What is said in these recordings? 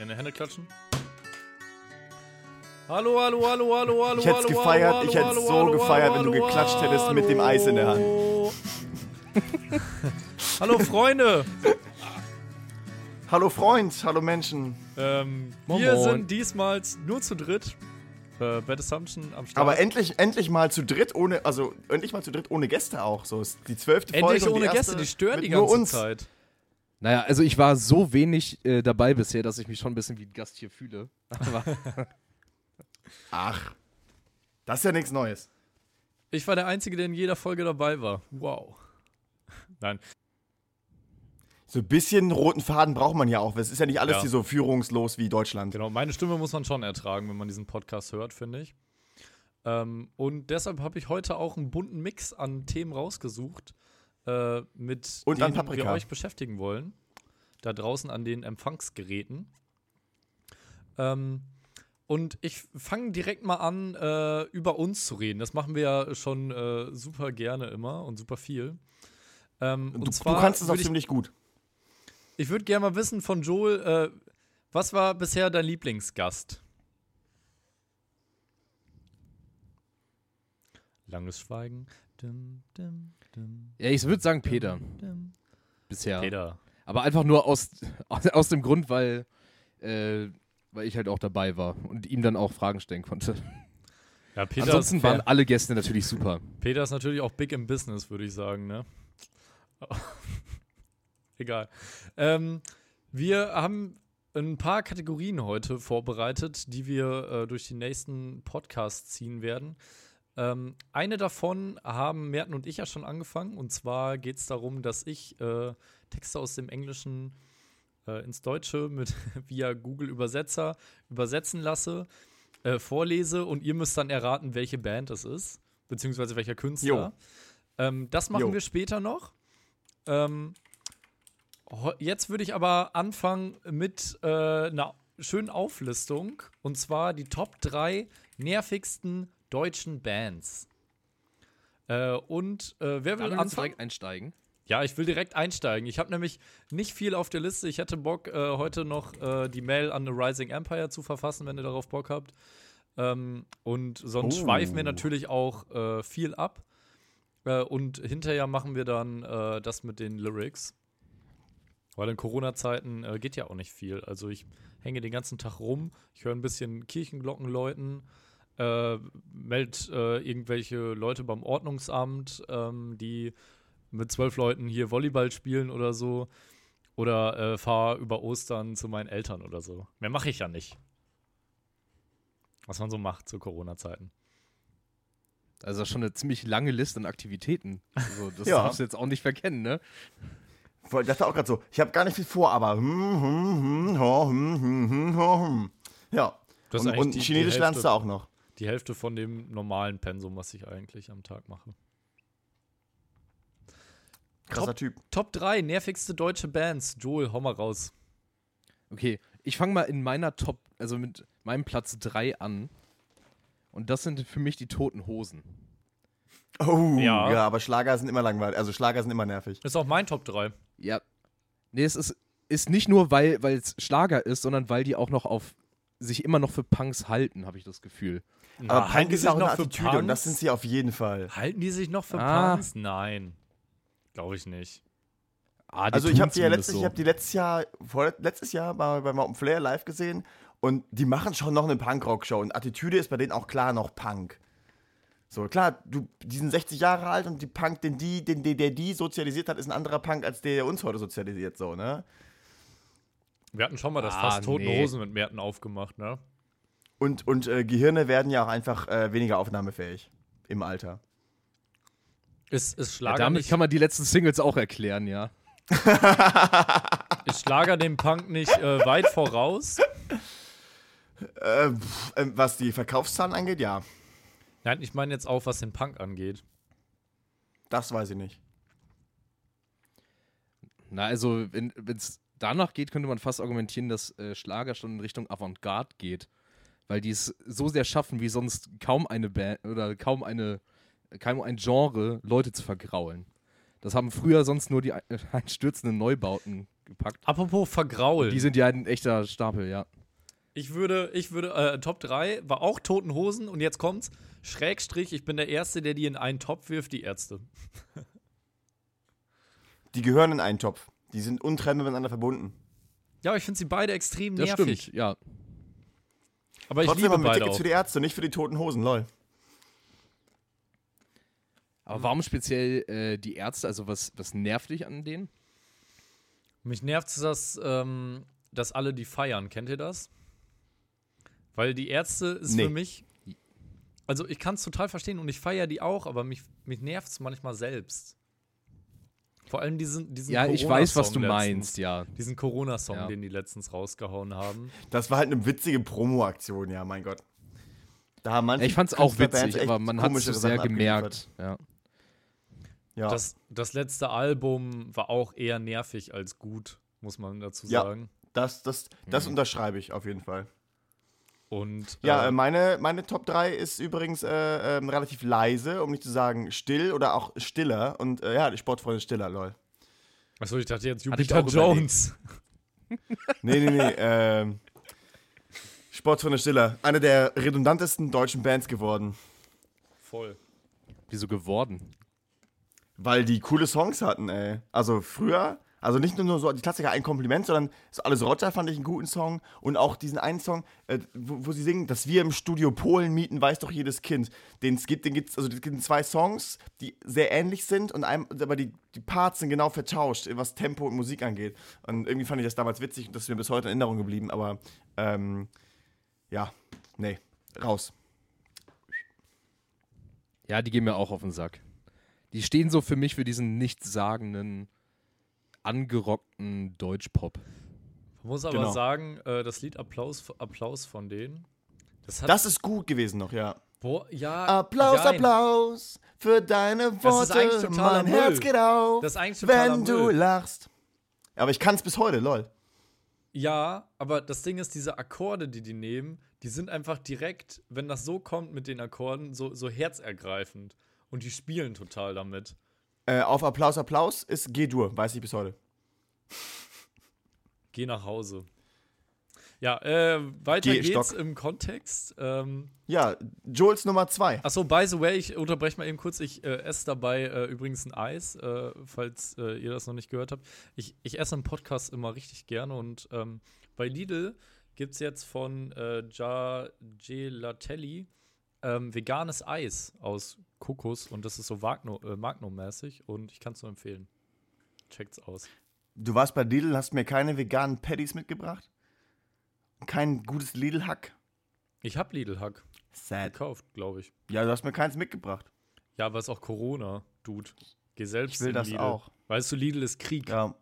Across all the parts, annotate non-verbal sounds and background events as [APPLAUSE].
In die Hände klatschen. Hallo, hallo, hallo, hallo, hallo. Ich hätte es hallo, gefeiert, hallo, ich hätte hallo, so hallo, gefeiert, wenn hallo, du geklatscht hallo, hättest mit dem Eis in der Hand. hallo. [LAUGHS] [LAUGHS] hallo, Freunde. Hallo Freund, hallo Menschen. Ähm, wir moin. sind diesmal nur zu dritt. Äh, Bad Assumption am Start. Aber endlich, endlich mal zu dritt ohne, also endlich mal zu dritt ohne Gäste auch. So ist die zwölfte Folge. Endlich und die ohne erste Gäste, die stören die ganze uns. Zeit. Naja, also ich war so wenig äh, dabei bisher, dass ich mich schon ein bisschen wie ein Gast hier fühle. Aber [LAUGHS] Ach, das ist ja nichts Neues. Ich war der Einzige, der in jeder Folge dabei war. Wow. Nein, So ein bisschen roten Faden braucht man ja auch. Es ist ja nicht alles Ja. hier so führungslos wie Deutschland. genau. Meine Stimme muss man schon ertragen, wenn man diesen Podcast hört, finde ich. Ähm, und deshalb habe ich heute auch einen bunten Mix an Themen rausgesucht, äh, mit Und denen wir euch beschäftigen wollen. Da draußen an den Empfangsgeräten. Ähm, und ich fange direkt mal an, äh, über uns zu reden. Das machen wir ja schon äh, super gerne immer und super viel. Ähm, Du, und du zwar kannst es auch ich, ziemlich gut. ich würde gerne mal wissen von Joel, äh, was war bisher dein Lieblingsgast? Langes Schweigen. Dim, dim, ja, ich würde sagen Peter bisher. Peter. Aber einfach nur aus, aus, [LAUGHS] aus dem Grund, weil, äh, weil ich halt auch dabei war und ihm dann auch Fragen stellen konnte. Ja, Peter, Ansonsten waren alle Gäste natürlich super. Peter ist natürlich auch big im Business, würde ich sagen, ne? [LAUGHS] Egal. Ähm, wir haben ein paar Kategorien heute vorbereitet, die wir äh, durch die nächsten Podcasts ziehen werden. Ähm, eine davon haben Merten und ich ja schon angefangen. Und zwar geht es darum, dass ich äh, Texte aus dem Englischen äh, ins Deutsche mit [LAUGHS] via Google Übersetzer übersetzen lasse, äh, vorlese und ihr müsst dann erraten, welche Band es ist, beziehungsweise welcher Künstler. Ähm, das machen Jo. wir später noch. Ähm, jetzt würde ich aber anfangen mit äh, einer schönen Auflistung. Und zwar die Top 3 nervigsten deutschen Bands. Äh, und äh, wer will anfangen? direkt einsteigen. Ja, ich will direkt einsteigen. Ich habe nämlich nicht viel auf der Liste. Ich hätte Bock, äh, heute noch äh, die Mail an The Rising Empire zu verfassen, wenn ihr darauf Bock habt. Ähm, und sonst Oh. schweifen wir natürlich auch äh, viel ab. Äh, und hinterher machen wir dann äh, das mit den Lyrics. Weil in Corona-Zeiten äh, geht ja auch nicht viel. Also ich hänge den ganzen Tag rum, ich höre ein bisschen Kirchenglocken läuten, äh, meld äh, irgendwelche Leute beim Ordnungsamt, ähm, die mit zwölf Leuten hier Volleyball spielen oder so. Oder äh, fahre über Ostern zu meinen Eltern oder so. Mehr mache ich ja nicht. Was man so macht zu Corona-Zeiten. Also schon eine ziemlich lange Liste an Aktivitäten. Also das [LAUGHS] Ja. darfst du jetzt auch nicht verkennen, ne? Ich dachte auch gerade so, ich habe gar nicht viel vor, aber hm, hm, hm. Ja. Das Und, und die- die Chinesisch lernst du auch noch. Die Hälfte von dem normalen Pensum, was ich eigentlich am Tag mache. Krasser Typ. Top 3 nervigste deutsche Bands. Joel, hau mal raus. Okay, ich fange mal in meiner Top, also mit meinem Platz 3 an. Und das sind für mich die toten Hosen. Oh, Ja. ja. aber Schlager sind immer langweilig. Also Schlager sind immer nervig. Ist auch mein Top 3. Ja. Nee, es ist, ist nicht nur, weil es Schlager ist, sondern weil die auch noch auf sich immer noch für Punks halten, habe ich das Gefühl. Aber halten Punk die ist sich noch für Attitüde und das Punks? sind sie auf jeden Fall. Halten die sich noch für Ah. Punks? Nein. Glaube ich nicht. Ah, Also ich habe die ja letztes, ich habe die letztes Jahr, vor, letztes Jahr mal bei Mountain Flair live gesehen und die machen schon noch eine Punkrock-Show und Attitüde ist bei denen auch klar noch Punk. So, klar, du, die sind 60 Jahre alt und die Punk, den die, den, der, der die sozialisiert hat, ist ein anderer Punk, als der, der uns heute sozialisiert, so, ne? Wir hatten schon mal das Ah, fast Toten nee. Hosen mit Merten aufgemacht, ne? Und, und äh, Gehirne werden ja auch einfach äh, weniger aufnahmefähig im Alter. Ist, ist Ja, Schlager damit nicht, kann man die letzten Singles auch erklären, ja. ist Schlager dem Punk nicht äh, weit voraus? Äh, pff, äh, was die Verkaufszahlen angeht, ja. Nein, ich meine jetzt auch, was den Punk angeht. Das weiß ich nicht. Na, also, wenn es danach geht, könnte man fast argumentieren, dass äh, Schlager schon in Richtung Avantgarde geht. Weil die es so sehr schaffen, wie sonst kaum eine Band oder kaum eine, kaum ein Genre, Leute zu vergraulen. Das haben früher sonst nur die ein- [LAUGHS] einstürzenden Neubauten gepackt. Apropos vergraulen. Die sind ja ein echter Stapel, ja. Ich würde, ich würde, äh, Top 3 war auch Toten Hosen und jetzt kommt's. Schrägstrich, ich bin der Erste, der die in einen Topf wirft, die Ärzte. [LAUGHS] Die gehören in einen Topf. Die sind untrennbar miteinander verbunden. Ja, aber ich finde sie beide extrem Das nervig. stimmt, ja. Aber ich Trotzdem liebe haben wir beide Tickets auch. für die Ärzte, nicht für die toten Hosen, lol. Aber warum speziell äh, die Ärzte? Also was, was nervt dich an denen? Mich nervt es, dass, ähm, dass alle die feiern. Kennt ihr das? Weil die Ärzte ist Nee. für mich. Also ich kann es total verstehen und ich feiere die auch, aber mich, mich nervt es manchmal selbst. Vor allem diesen, diesen Ja, ich weiß, was Corona-Song du letztens. meinst, ja. Diesen Corona-Song, Ja. den die letztens rausgehauen haben. Das war halt eine witzige Promo-Aktion, ja, mein Gott. Da haben manche Ich fand's auch witzig, aber man hat es so sehr Sachen gemerkt. Ja. Ja. Das, das letzte Album war auch eher nervig als gut, muss man dazu Ja. sagen. das das, das unterschreibe ich auf jeden Fall. Und Ja, äh, äh, meine, meine Top 3 ist übrigens äh, ähm, relativ leise, um nicht zu sagen still oder auch stiller. Und äh, ja, die Sportfreunde stiller, lol. achso, ich dachte jetzt Jupiter Jones. [LAUGHS] Nee, nee, nee. ähm, Sportfreunde stiller. Eine der redundantesten deutschen Bands geworden. Voll. Wieso geworden? Weil die coole Songs hatten, ey. Also früher, also nicht nur so die Klassiker ein Kompliment, sondern so alles Roger fand ich einen guten Song. Und auch diesen einen Song, äh, wo, wo sie singen, dass wir im Studio Polen mieten, weiß doch jedes Kind. Den gibt, den gibt's, also es gibt zwei Songs, die sehr ähnlich sind, und einem, aber die, die Parts sind genau vertauscht, was Tempo und Musik angeht. Und irgendwie fand ich das damals witzig und das ist mir bis heute in Erinnerung geblieben, aber ähm, ja, nee, raus. Ja, die gehen mir auch auf den Sack. Die stehen so für mich für diesen nichtssagenden, angerockten Deutschpop. Man muss aber Genau. sagen, äh, das Lied Applaus, Applaus von denen. Das hat. Das ist gut gewesen noch, ja. Boah, ja. Applaus, jein. Applaus für deine Das ist eigentlich Worte. Mein Herz Müll. geht auf, Das ist eigentlich totaler wenn du Müll. lachst. Aber ich kann es bis heute, lol. Ja, aber das Ding ist, diese Akkorde, die die nehmen, die sind einfach direkt, wenn das so kommt mit den Akkorden, so, so herzergreifend. Und die spielen total damit. Äh, auf Applaus, Applaus ist G-Dur, weiß ich bis heute. Geh nach Hause. Ja, äh, weiter Geh, geht's Stock. im Kontext. Ähm, Ja, Jules Nummer 2. Achso, by the way, ich unterbreche mal eben kurz. Ich äh, esse dabei äh, übrigens ein Eis, äh, falls äh, ihr das noch nicht gehört habt. Ich, ich esse im Podcast immer richtig gerne und ähm, bei Lidl gibt es jetzt von äh, Gia Gelatelli ähm, veganes Eis aus Kokos und das ist so Wagno, äh, Magnum-mäßig und ich kann es nur empfehlen. Checkt's aus. Du warst bei Lidl hast mir keine veganen Patties mitgebracht? Kein gutes Lidl-Hack? Ich habe Lidl-Hack Sad. gekauft, glaube ich. Ja, du hast mir keins mitgebracht. Ja, aber es ist auch Corona, Dude. Geh selbst Ich will das Lidl. auch. Weißt du, Lidl ist Krieg. Ja.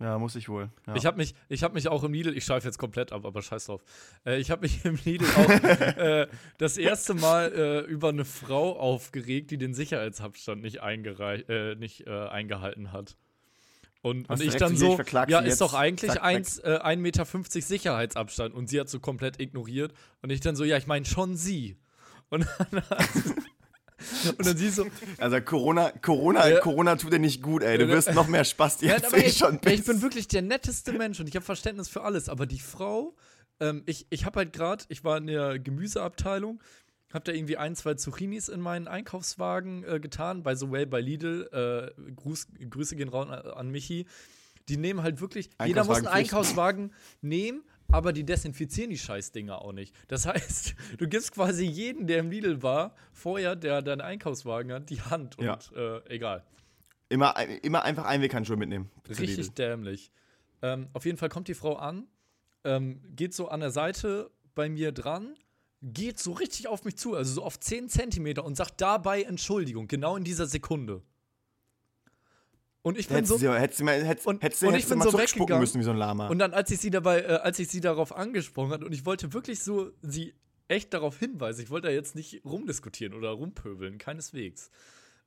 Ja, muss ich wohl. Ja. Ich habe mich, ich hab mich auch im Lidl, ich schweife jetzt komplett ab, aber scheiß drauf. Äh, ich habe mich im Lidl auch [LAUGHS] äh, das erste Mal äh, über eine Frau aufgeregt, die den Sicherheitsabstand nicht, äh, nicht äh, eingehalten hat. Und, und ich dann so, ich ja, ist doch eigentlich Zack, eins, äh, 1,50 Meter Sicherheitsabstand. Und sie hat so komplett ignoriert. Und ich dann so, ja, ich meine schon sie. Und dann, [LAUGHS] und dann sie so, Also Corona, Corona, Ja. Corona tut dir nicht gut, ey. Du Ja, wirst noch mehr Spaß Ja, jetzt aber eh ich, schon ich bist. bin wirklich der netteste Mensch und ich habe Verständnis für alles. Aber die Frau, ähm, ich, ich habe halt gerade, ich war in der Gemüseabteilung, habe da irgendwie ein, zwei Zucchinis in meinen Einkaufswagen äh, getan. By the way, bei Lidl, äh, Gruß, Grüße gehen raus an, an Michi. Die nehmen halt wirklich, jeder muss einen. Einkaufswagen nehmen, aber die desinfizieren die Scheißdinger auch nicht. Das heißt, [LAUGHS] du gibst quasi jeden, der im Lidl war, vorher, der deinen Einkaufswagen hat, die Hand und Ja. äh, egal. Immer, immer einfach Einweghandschuhe mitnehmen. Richtig Lidl. dämlich. Ähm, auf jeden Fall kommt die Frau an, ähm, geht so an der Seite bei mir dran, geht so richtig auf mich zu, also so auf 10 Zentimeter und sagt dabei Entschuldigung, genau in dieser Sekunde. Und ich bin Hättest so. sie, hättest du mal, hättest, Und- hättest und hättest bin so weggegangen. müssen wie so ein Lama. Und dann, als ich sie dabei, äh, als ich sie darauf angesprochen hat und ich wollte wirklich so sie echt darauf hinweisen, ich wollte da jetzt nicht rumdiskutieren oder rumpöbeln, keineswegs.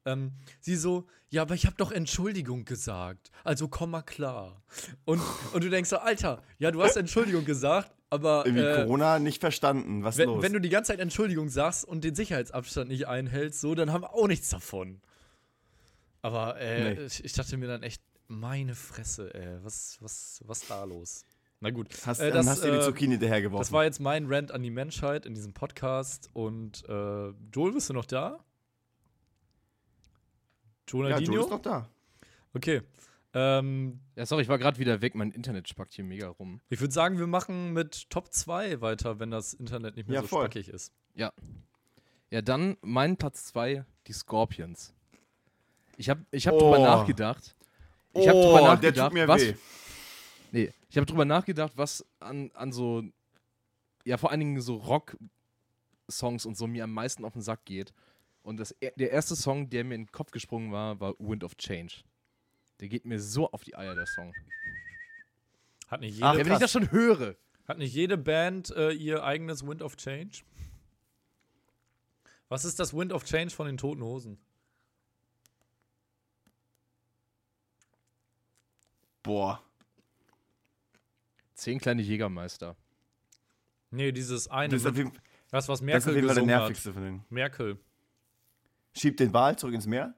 Ähm, sie so, ja, aber ich habe doch Entschuldigung gesagt. Also komm mal klar. Und, und du denkst so, Alter, ja, du hast Entschuldigung gesagt, aber Irgendwie äh, Corona nicht verstanden. Was wenn, los? wenn du die ganze Zeit Entschuldigung sagst und den Sicherheitsabstand nicht einhältst, so, dann haben wir auch nichts davon. Aber äh, Nee. ich, ich dachte mir dann echt, Meine Fresse, ey. Was, was, was da los? Na gut. Hast, Äh, dann das, hast du die äh, Zucchini hinterhergeworfen. Das war jetzt mein Rant an die Menschheit in diesem Podcast. Und äh, Joel, bist du noch da? ja, Jonadinho? Joe ist noch da. okay. Ähm, Ja, sorry, ich war gerade wieder weg. Mein Internet spackt hier mega rum. ich würde sagen, wir machen mit Top 2 weiter, wenn das Internet nicht mehr Ja, so voll. spackig ist. Ja, dann mein Platz 2, die Scorpions. Ich habe ich hab Oh. drüber nachgedacht. Ich habe oh, drüber der nachgedacht, tut mir was, weh. Nee, ich habe drüber nachgedacht, was an, an so, ja, vor allen Dingen so Rock-Songs und so mir am meisten auf den Sack geht. Und das, e- der erste Song, der mir in den Kopf gesprungen war, war Wind of Change. Der geht mir so auf die Eier, der Song. Hat nicht Ach, jede, Ja, wenn ich das schon höre. hat nicht jede Band äh, ihr eigenes Wind of Change? Was ist das Wind of Change von den Toten Hosen? Boah. Zehn kleine Jägermeister. Nee, dieses eine. Das ist, mit- jeden, das, was das ist Merkel auf jeden Fall der gesungen hat. nervigste von denen. Merkel. Schiebt den Wal zurück ins Meer?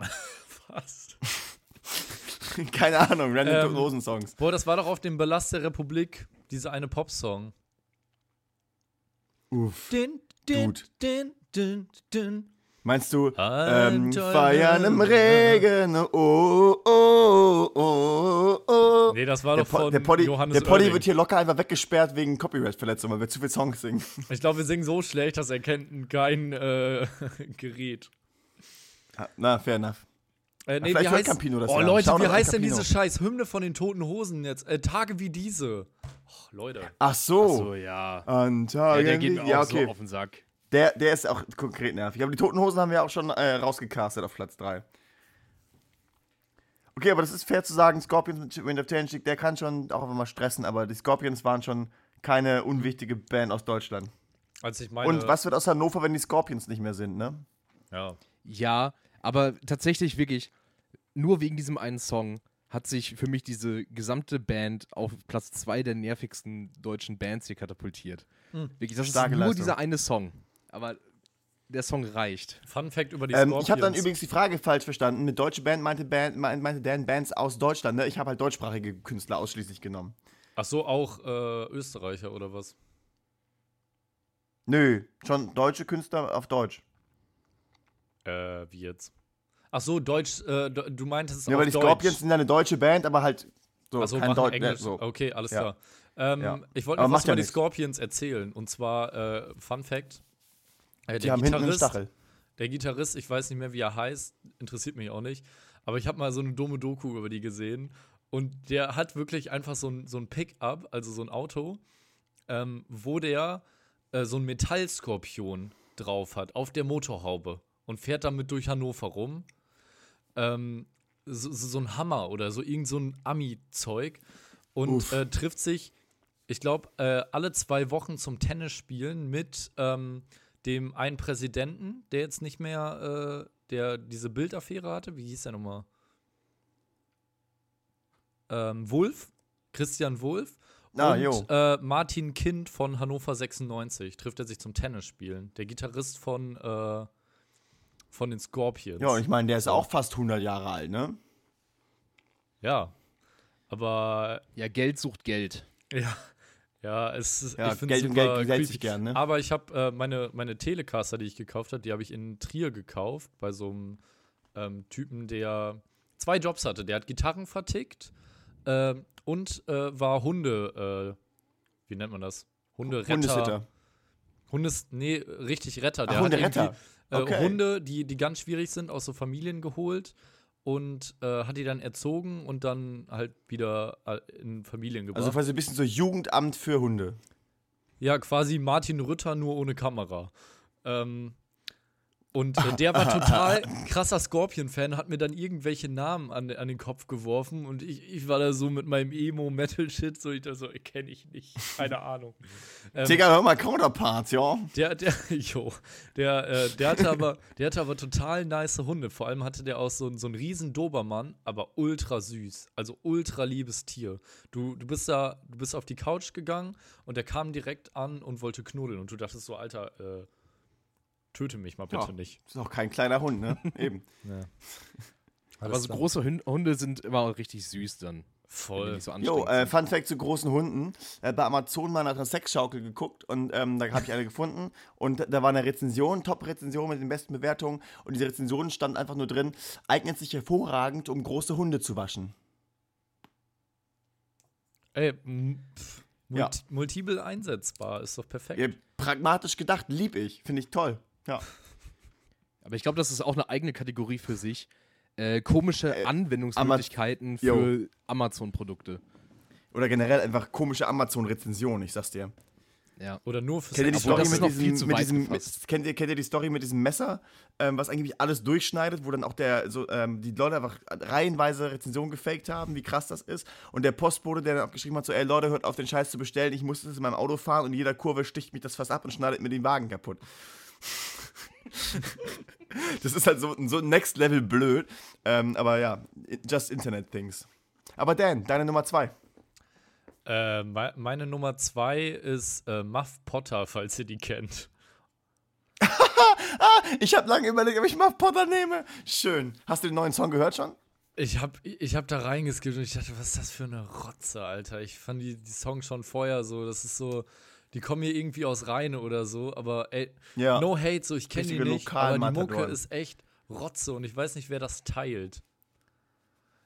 [LAUGHS] Fast. [LAUGHS] Keine Ahnung, random Ähm, Rosen-Songs. Boah, das war doch auf dem Ballast der Republik, dieser eine Popsong. Uff. Din, din, Gut. din, din, din. Meinst du, ähm, feiern im Regen, oh, oh, oh, oh. Nee, das war Der, doch von der Poddy, Johannes der Poddy wird hier locker einfach weggesperrt wegen Copyright-Verletzung, weil wir zu viel Songs singen. Ich glaube, wir singen so schlecht, dass er kennt kein äh, [LAUGHS] Gerät. Ah, Na, fair enough. Äh, nee, vielleicht wie heißt, Campino das oh ja. Leute, wie heißt denn diese scheiß Hymne von den Toten Hosen jetzt? Äh, Tage wie diese. Oh, Leute. Ach so. So, ja. An ja Tagen der geht mir ja, auch okay. so auf den Sack. Der, der ist auch konkret nervig. Aber die Toten Hosen haben wir auch schon äh, rausgecastet auf Platz 3. Okay, aber das ist fair zu sagen, Scorpions mit Wind of Change, der kann schon auch einfach mal stressen, aber die Scorpions waren schon keine unwichtige Band aus Deutschland. Als ich meine. Und was wird aus Hannover, wenn die Scorpions nicht mehr sind, ne? Ja. Ja, aber tatsächlich wirklich, nur wegen diesem einen Song hat sich für mich diese gesamte Band auf Platz zwei der nervigsten deutschen Bands hier katapultiert. Hm. Wirklich, das Starke ist nur Leistung. dieser eine Song. Aber der Song reicht. Fun Fact über die Ähm, Scorpions. ich habe dann übrigens die Frage falsch verstanden. Mit deutsche Band meinte, Band, meinte Dan Bands aus Deutschland, ne? Ich habe halt deutschsprachige Künstler ausschließlich genommen. Ach so, auch äh, Österreicher oder was? Nö, schon deutsche Künstler auf Deutsch. Äh, wie jetzt? Ach so, Deutsch, äh, du meintest Ja, auf weil die Deutsch. Scorpions sind ja eine deutsche Band, aber halt so Ach so, kein Deutsch. Englisch. so. Okay, alles Ja. klar. Ähm, Ja. Ich wollte Aber noch was macht ja über die nichts. Scorpions erzählen. Und zwar, äh, Fun Fact. Äh, Die haben hinten einen Stachel. der Gitarrist, ich weiß nicht mehr, wie er heißt, interessiert mich auch nicht. Aber ich habe mal so eine dumme Doku über die gesehen. Und der hat wirklich einfach so ein, so ein Pickup, also so ein Auto, ähm, wo der äh, so ein Metallskorpion drauf hat, auf der Motorhaube. Und fährt damit durch Hannover rum. Ähm, so, so ein Hammer oder so irgend so ein Ami-Zeug. Und äh, trifft sich, ich glaube, äh, alle zwei Wochen zum Tennis spielen mit ähm, dem einen Präsidenten, der jetzt nicht mehr, äh, der diese Bildaffäre hatte. Wie hieß der nochmal? Ähm, Wulff, Christian Wulff. Ah, und jo. äh, Martin Kind von Hannover 96 trifft er sich zum Tennis spielen. Der Gitarrist von, äh, von den Scorpions. Ja, ich meine, der ist auch fast 100 Jahre alt, ne? ja. Aber Ja, Geld sucht Geld. Ja, ja, es ist, Ja, ich Geld super Geld creepy. sich gern, ne? Aber ich habe äh, meine, meine Telecaster, die ich gekauft habe, die habe ich in Trier gekauft, bei so einem ähm, Typen, der zwei Jobs hatte. Der hat Gitarren vertickt ähm, und äh, war Hunde, äh, wie nennt man das? Hunderetter. Hundesitter. Hundes, nee, richtig Retter. Ach, Der hat Hunderetter. irgendwie, äh, Okay. Hunde, die, die ganz schwierig sind, aus so Familien geholt und äh, hat die dann erzogen und dann halt wieder äh, in Familien gebracht. Also quasi ein bisschen so Jugendamt für Hunde. Ja, quasi Martin Rütter nur ohne Kamera. Ähm, und äh, der war total krasser Scorpion-Fan, hat mir dann irgendwelche Namen an, an den Kopf geworfen und ich, ich war da so mit meinem Emo-Metal-Shit, so ich da so, kenne ich nicht, keine Ahnung. Ähm, [LAUGHS] Digga, hör mal Counterparts, ja? der, der, [LAUGHS] jo, der, äh, der hatte aber, der hatte aber total nice Hunde. Vor allem hatte der auch so, so einen riesen Dobermann, aber ultra süß. Also ultra liebes Tier. Du, du bist da, du bist auf die Couch gegangen und der kam direkt an und wollte knuddeln. Und du dachtest so, Alter, äh, töte mich mal bitte Ja. nicht. Ist auch kein kleiner Hund, ne? [LAUGHS] Eben. Aber so große Hunde sind immer auch richtig süß dann. Voll. nicht so Jo, äh. Fun Fact zu großen Hunden. Äh, bei Amazon mal nach einer Sexschaukel geguckt und ähm, da habe ich eine gefunden. Und da war eine Rezension, Top-Rezension mit den besten Bewertungen. Und diese Rezension stand einfach nur drin, eignet sich hervorragend, um große Hunde zu waschen. Ey, pff, Ja. multi multiple einsetzbar, ist doch perfekt. Ja, pragmatisch gedacht, lieb ich. Finde ich toll. Ja. [LAUGHS] Aber ich glaube, das ist auch eine eigene Kategorie für sich. Äh, komische Äh, Anwendungsmöglichkeiten Jo. für Amazon-Produkte. Oder generell einfach komische Amazon-Rezensionen, ich sag's dir. Ja. Oder nur für Kennt ihr die Story mit diesem, viel zu mit diesem gefasst. kennt, ihr, kennt ihr die Story mit diesem Messer, ähm, was eigentlich alles durchschneidet, wo dann auch der, so, ähm, die Leute einfach reihenweise Rezensionen gefaked haben, wie krass das ist. Und der Postbote, der dann auch geschrieben hat, so, ey Leute, hört auf den Scheiß zu bestellen, ich muss das in meinem Auto fahren und in jeder Kurve sticht mich das fast ab und schneidet mir den Wagen kaputt. Das ist halt so, so next level blöd. Ähm, aber ja, just Internet Things. Aber Dan, deine Nummer zwei. Äh, me- meine Nummer zwei ist äh, Muff Potter, falls ihr die kennt. [LAUGHS] Ich habe lange überlegt, ob ich mal Potter nehme. Schön. Hast du den neuen Song gehört schon? Ich hab, ich hab da reingeskippt und ich dachte, was ist das für eine Rotze, Alter. Ich fand die, die Songs schon vorher so, das ist so, die kommen hier irgendwie aus Rheine oder so, aber ey, Ja. no hate, so ich kenne die nicht, aber die Mucke ist echt Rotze und ich weiß nicht, wer das teilt.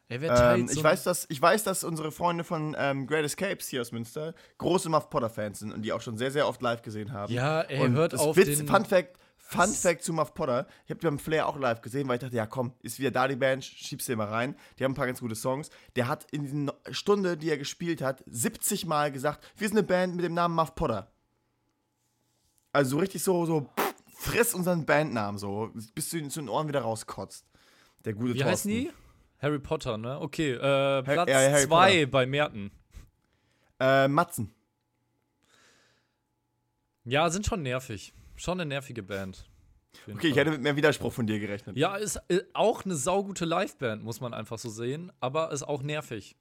Ey, wer Ähm, teilt so ich, weiß, dass, ich weiß, dass unsere Freunde von ähm, Great Escapes hier aus Münster große Muff Potter-Fans sind und die auch schon sehr, sehr oft live gesehen haben. Ja, ey, und hört auf Witz, den- Fun Fact, Fun? Fact zu Muff Potter. Ich habe die beim Flair auch live gesehen, weil ich dachte, ja komm, ist wieder da die Band, schiebst du mal rein. Die haben ein paar ganz gute Songs. Der hat in dieser Stunde, die er gespielt hat, 70 Mal gesagt, wir sind eine Band mit dem Namen Muff Potter. Also so richtig so, so pff, friss unseren Bandnamen so, bis du ihn zu den Ohren wieder rauskotzt. Der gute Wie Thorsten. heißen die? Harry Potter, ne? Okay, äh, Platz ja, Harry zwei Potter. bei Merten. Äh, Matzen. Ja, sind schon nervig. Schon eine nervige Band. Okay, ich Fall. hätte mit mehr Widerspruch von dir gerechnet. Ja, ist äh, auch eine saugute Liveband, muss man einfach so sehen, aber ist auch nervig.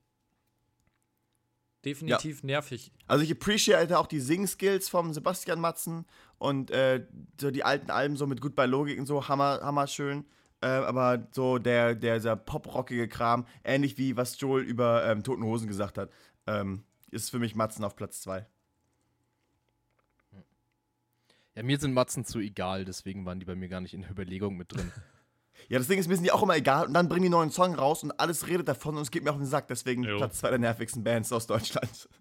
Definitiv nervig. Also ich appreciate auch die Sing-Skills vom Sebastian Matzen und äh, so die alten Alben so mit Goodbye Logik und so, hammer, hammer schön. Äh, aber so der, der, dieser pop-rockige Kram, ähnlich wie was Joel über ähm, Toten Hosen gesagt hat, ähm, ist für mich Matzen auf Platz 2. Ja, mir sind Matzen zu egal, deswegen waren die bei mir gar nicht in der Überlegung mit drin. [LAUGHS] Ja, das Ding ist mir sind die auch immer egal und dann bringen die neuen Song raus und alles redet davon und es geht mir auf den Sack, deswegen Jo. Platz 2 der nervigsten Bands aus Deutschland. [LAUGHS]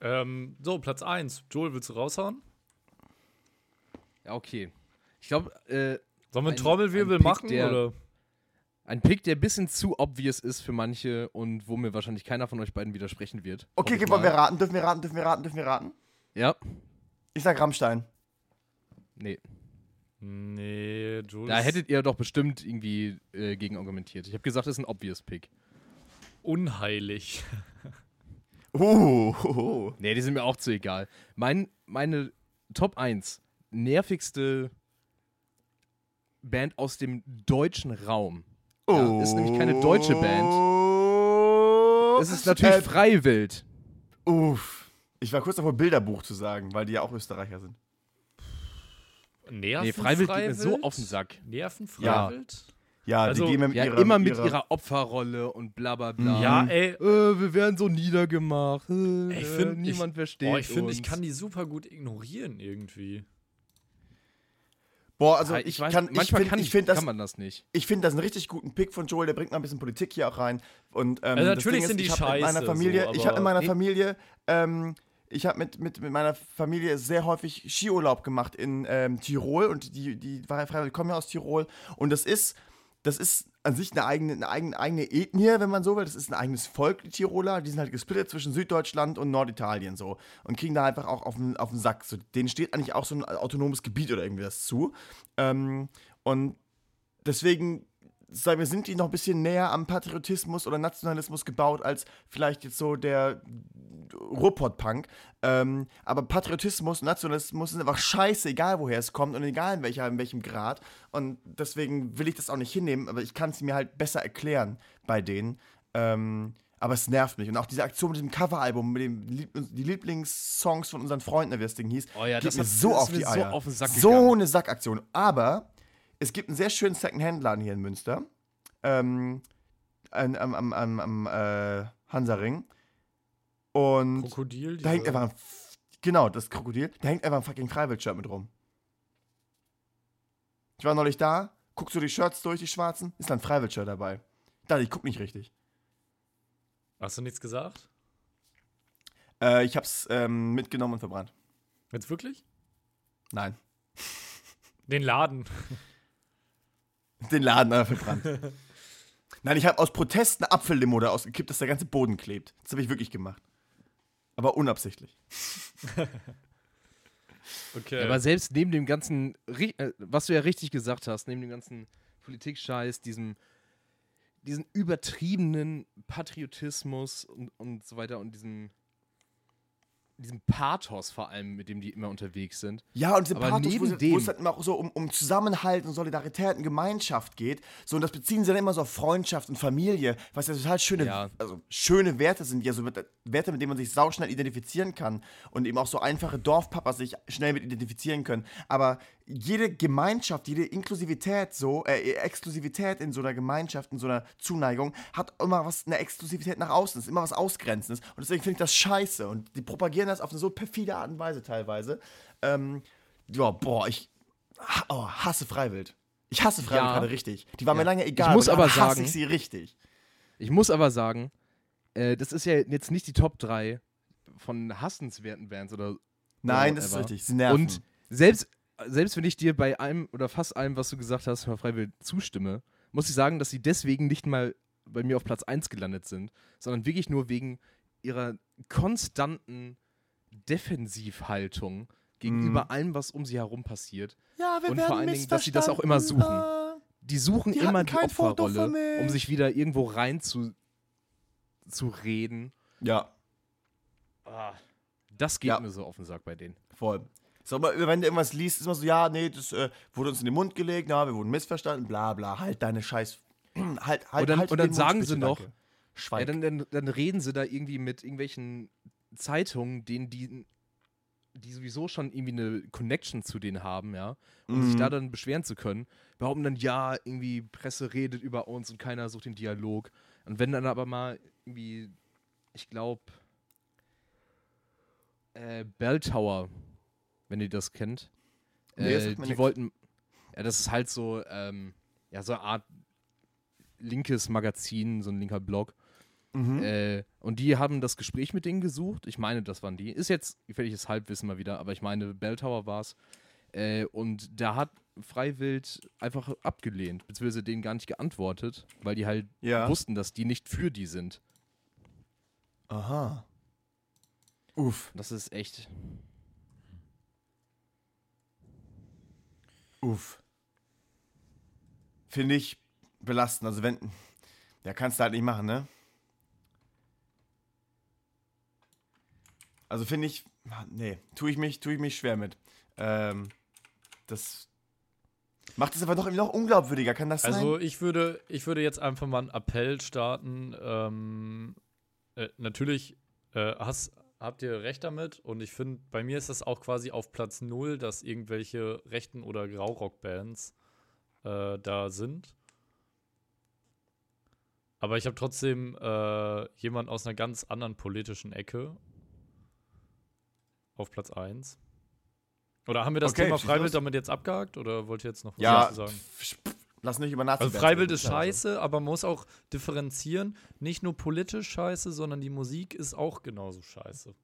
Ähm, so, Platz 1. Joel, willst du raushauen? ja, okay. Ich glaube, äh, Sollen wir einen Ein- Trommelwirbel ein machen? der- oder? ein Pick, der ein bisschen zu obvious ist für manche und wo mir wahrscheinlich keiner von euch beiden widersprechen wird. Okay, okay, wollen wir mal. raten, dürfen wir raten, dürfen wir raten, dürfen wir raten? Ja, Ich sag Rammstein. nee. Nee, Joel. Da hättet ihr doch bestimmt irgendwie äh, gegen argumentiert. Ich habe gesagt, das ist ein obvious Pick. unheilig. Uh, [LAUGHS] uh, Nee, die sind mir auch zu egal. Mein, meine Top 1 nervigste Band aus dem deutschen Raum. uh. Ja, ist nämlich keine deutsche Band. Band. Es ist natürlich Äh, Freiwild. Uff. Ich war kurz davor, Bilderbuch zu sagen, weil die ja auch Österreicher sind. Nerven Nee, Freiwild geht mir so auf den Sack. Nerven Ja. Ja, Also, die gehen mit Ja, ihrer, immer mit ihrer, ihrer Opferrolle und bla bla bla. Ja, ey. Äh, wir werden so niedergemacht. Äh, Ich find, niemand ich, versteht Oh, ich finde, ich kann die super gut ignorieren irgendwie. Boah, also Ja, ich, weiß, kann, ich manchmal finde, kann, ich find das, kann man das nicht. ich finde das einen richtig guten Pick von Joel. Der bringt mal ein bisschen Politik hier auch rein. Und ähm, Also das natürlich Ding sind die ich hab in meiner scheiße, Familie, so, ich habe in meiner Nee. Familie, ähm, ich habe mit, mit, mit meiner Familie sehr häufig Skiurlaub gemacht in ähm, Tirol und die die Freiwilligen kommen ja aus Tirol und das ist das ist an sich eine eigene, eine eigene Ethnie, wenn man so will. Das ist ein eigenes Volk, die Tiroler. Die sind halt gesplittet zwischen Süddeutschland und Norditalien so. Und kriegen da einfach auch auf den, auf den Sack. So, denen steht eigentlich auch so ein autonomes Gebiet oder irgendwie das zu. Ähm, und deswegen, sagen wir, sind die noch ein bisschen näher am Patriotismus oder Nationalismus gebaut als vielleicht jetzt so der Ruhrpott-Punk. Ähm, aber Patriotismus und Nationalismus sind einfach scheiße, egal woher es kommt und egal in, welcher, in welchem Grad. Und deswegen will ich das auch nicht hinnehmen, aber ich kann es mir halt besser erklären bei denen. Ähm, aber es nervt mich. Und auch diese Aktion mit dem Coveralbum, mit dem Lieb die Lieblingssongs von unseren Freunden, wie das Ding hieß, Oh ja, geht das mir so auf die so Eier. auf den Sack so eine Sackaktion. Aber es gibt einen sehr schönen Second-Hand-Laden hier in Münster. Ähm, an- am, am, am, am äh, Hansaring. Und Krokodil. da hängt einfach ein, genau, das Krokodil, da hängt einfach ein fucking Freiwild-Shirt mit rum. Ich war neulich da, guckst du die Shirts durch, die schwarzen, ist da ein Freiwild-Shirt dabei. Da, ich guck nicht richtig. Hast du nichts gesagt? Äh, ich hab's ähm, mitgenommen und verbrannt. Jetzt wirklich? Nein. Den Laden. [LAUGHS] Den Laden einfach verbrannt. Nein, ich habe aus Protest eine Apfellimo da ausgekippt, dass der ganze Boden klebt. Das habe ich wirklich gemacht. Aber unabsichtlich. [LAUGHS] Okay. Ja, aber selbst neben dem ganzen, äh, was du ja richtig gesagt hast, neben dem ganzen Politikscheiß, diesem, diesen übertriebenen Patriotismus und, und so weiter und diesem, diesem Pathos vor allem, mit dem die immer unterwegs sind. Ja, und diese Aber Pathos, wo, neben es- wo dem- es dann immer auch so um, um Zusammenhalt und Solidarität und Gemeinschaft geht. So, und das beziehen sie dann immer so auf Freundschaft und Familie, was ja total schöne, Ja. also schöne Werte sind, ja, so mit- Werte, mit denen man sich sauschnell identifizieren kann und eben auch so einfache Dorfpapas sich schnell mit identifizieren können. Aber jede Gemeinschaft, jede Inklusivität, so, äh, Exklusivität in so einer Gemeinschaft, in so einer Zuneigung, hat immer was, eine Exklusivität nach außen, ist immer was Ausgrenzendes. Und deswegen finde ich das scheiße. Und die propagieren das auf eine so perfide Art und Weise teilweise. Ähm, ja, boah, ich oh, hasse Freiwild. Ich hasse Freiwild Ja. gerade richtig. Die war mir Ja. lange egal. Ich muss aber, sagen- ich sie richtig. Ich muss aber sagen, äh, das ist ja jetzt nicht die Top 3 von hassenswerten Bands oder Nein, das ist richtig. Sie nerven. Und selbst, selbst wenn ich dir bei allem oder fast allem, was du gesagt hast, Herr Freiwild, zustimme, muss ich sagen, dass sie deswegen nicht mal bei mir auf Platz 1 gelandet sind, sondern wirklich nur wegen ihrer konstanten Defensivhaltung gegenüber Mhm. allem, was um sie herum passiert. ja, wir und vor allen Dingen, dass sie das auch immer suchen. Die suchen Die immer die Opferrolle, um sich wieder irgendwo rein zu, zu reden. Ja, Das geht Ja. mir so auf den Sack bei denen. voll. So, aber wenn du irgendwas liest, ist immer so, ja, nee, das äh, wurde uns in den Mund gelegt, na, wir wurden missverstanden, bla bla, halt deine Scheiß. [CLEARS THROAT] halt, halt, Und dann- halt und dann Mund, sagen bitte, sie noch. Ja, dann, dann, dann reden sie da irgendwie mit irgendwelchen Zeitungen, denen die, die sowieso schon irgendwie eine Connection zu denen haben, ja, um sich Mhm. da dann beschweren zu können, behaupten dann, ja, irgendwie Presse redet über uns und keiner sucht den Dialog. Und wenn dann aber mal irgendwie, ich glaube, äh, Bell Tower, wenn ihr das kennt, Nee, äh, die wollten, ja, das ist halt so, ähm, ja, so eine Art linkes Magazin, so ein linker Blog. Mhm. Äh, und die haben das Gespräch mit denen gesucht. Ich meine, das waren die. Ist jetzt gefährliches Halbwissen mal wieder, aber ich meine, Bell Tower war es. Äh, und da hat Freiwild einfach abgelehnt, beziehungsweise denen gar nicht geantwortet, weil die halt ja. wussten, dass die nicht für die sind. Aha. Uff, Das ist echt. Uff. Finde ich belastend. Also wenn, ja, kannst du halt nicht machen, ne? Also finde ich, nee, tue ich mich, tue ich mich schwer mit. Ähm, das macht es aber doch noch unglaubwürdiger, kann das Also sein? ich würde, ich würde jetzt einfach mal einen Appell starten. Ähm, äh, natürlich äh, hast, habt ihr recht damit und ich finde, bei mir ist das auch quasi auf Platz null, dass irgendwelche rechten oder Graurock-Bands äh, da sind. Aber ich habe trotzdem äh, jemanden aus einer ganz anderen politischen Ecke auf Platz 1. Oder haben wir das Okay, Thema Freiwild damit jetzt abgehakt oder wollt ihr jetzt noch was Ja, dazu sagen? Lass nicht über Nazi Also Freiwild ist scheiße, aber man muss auch differenzieren. Nicht nur politisch scheiße, sondern die Musik ist auch genauso scheiße.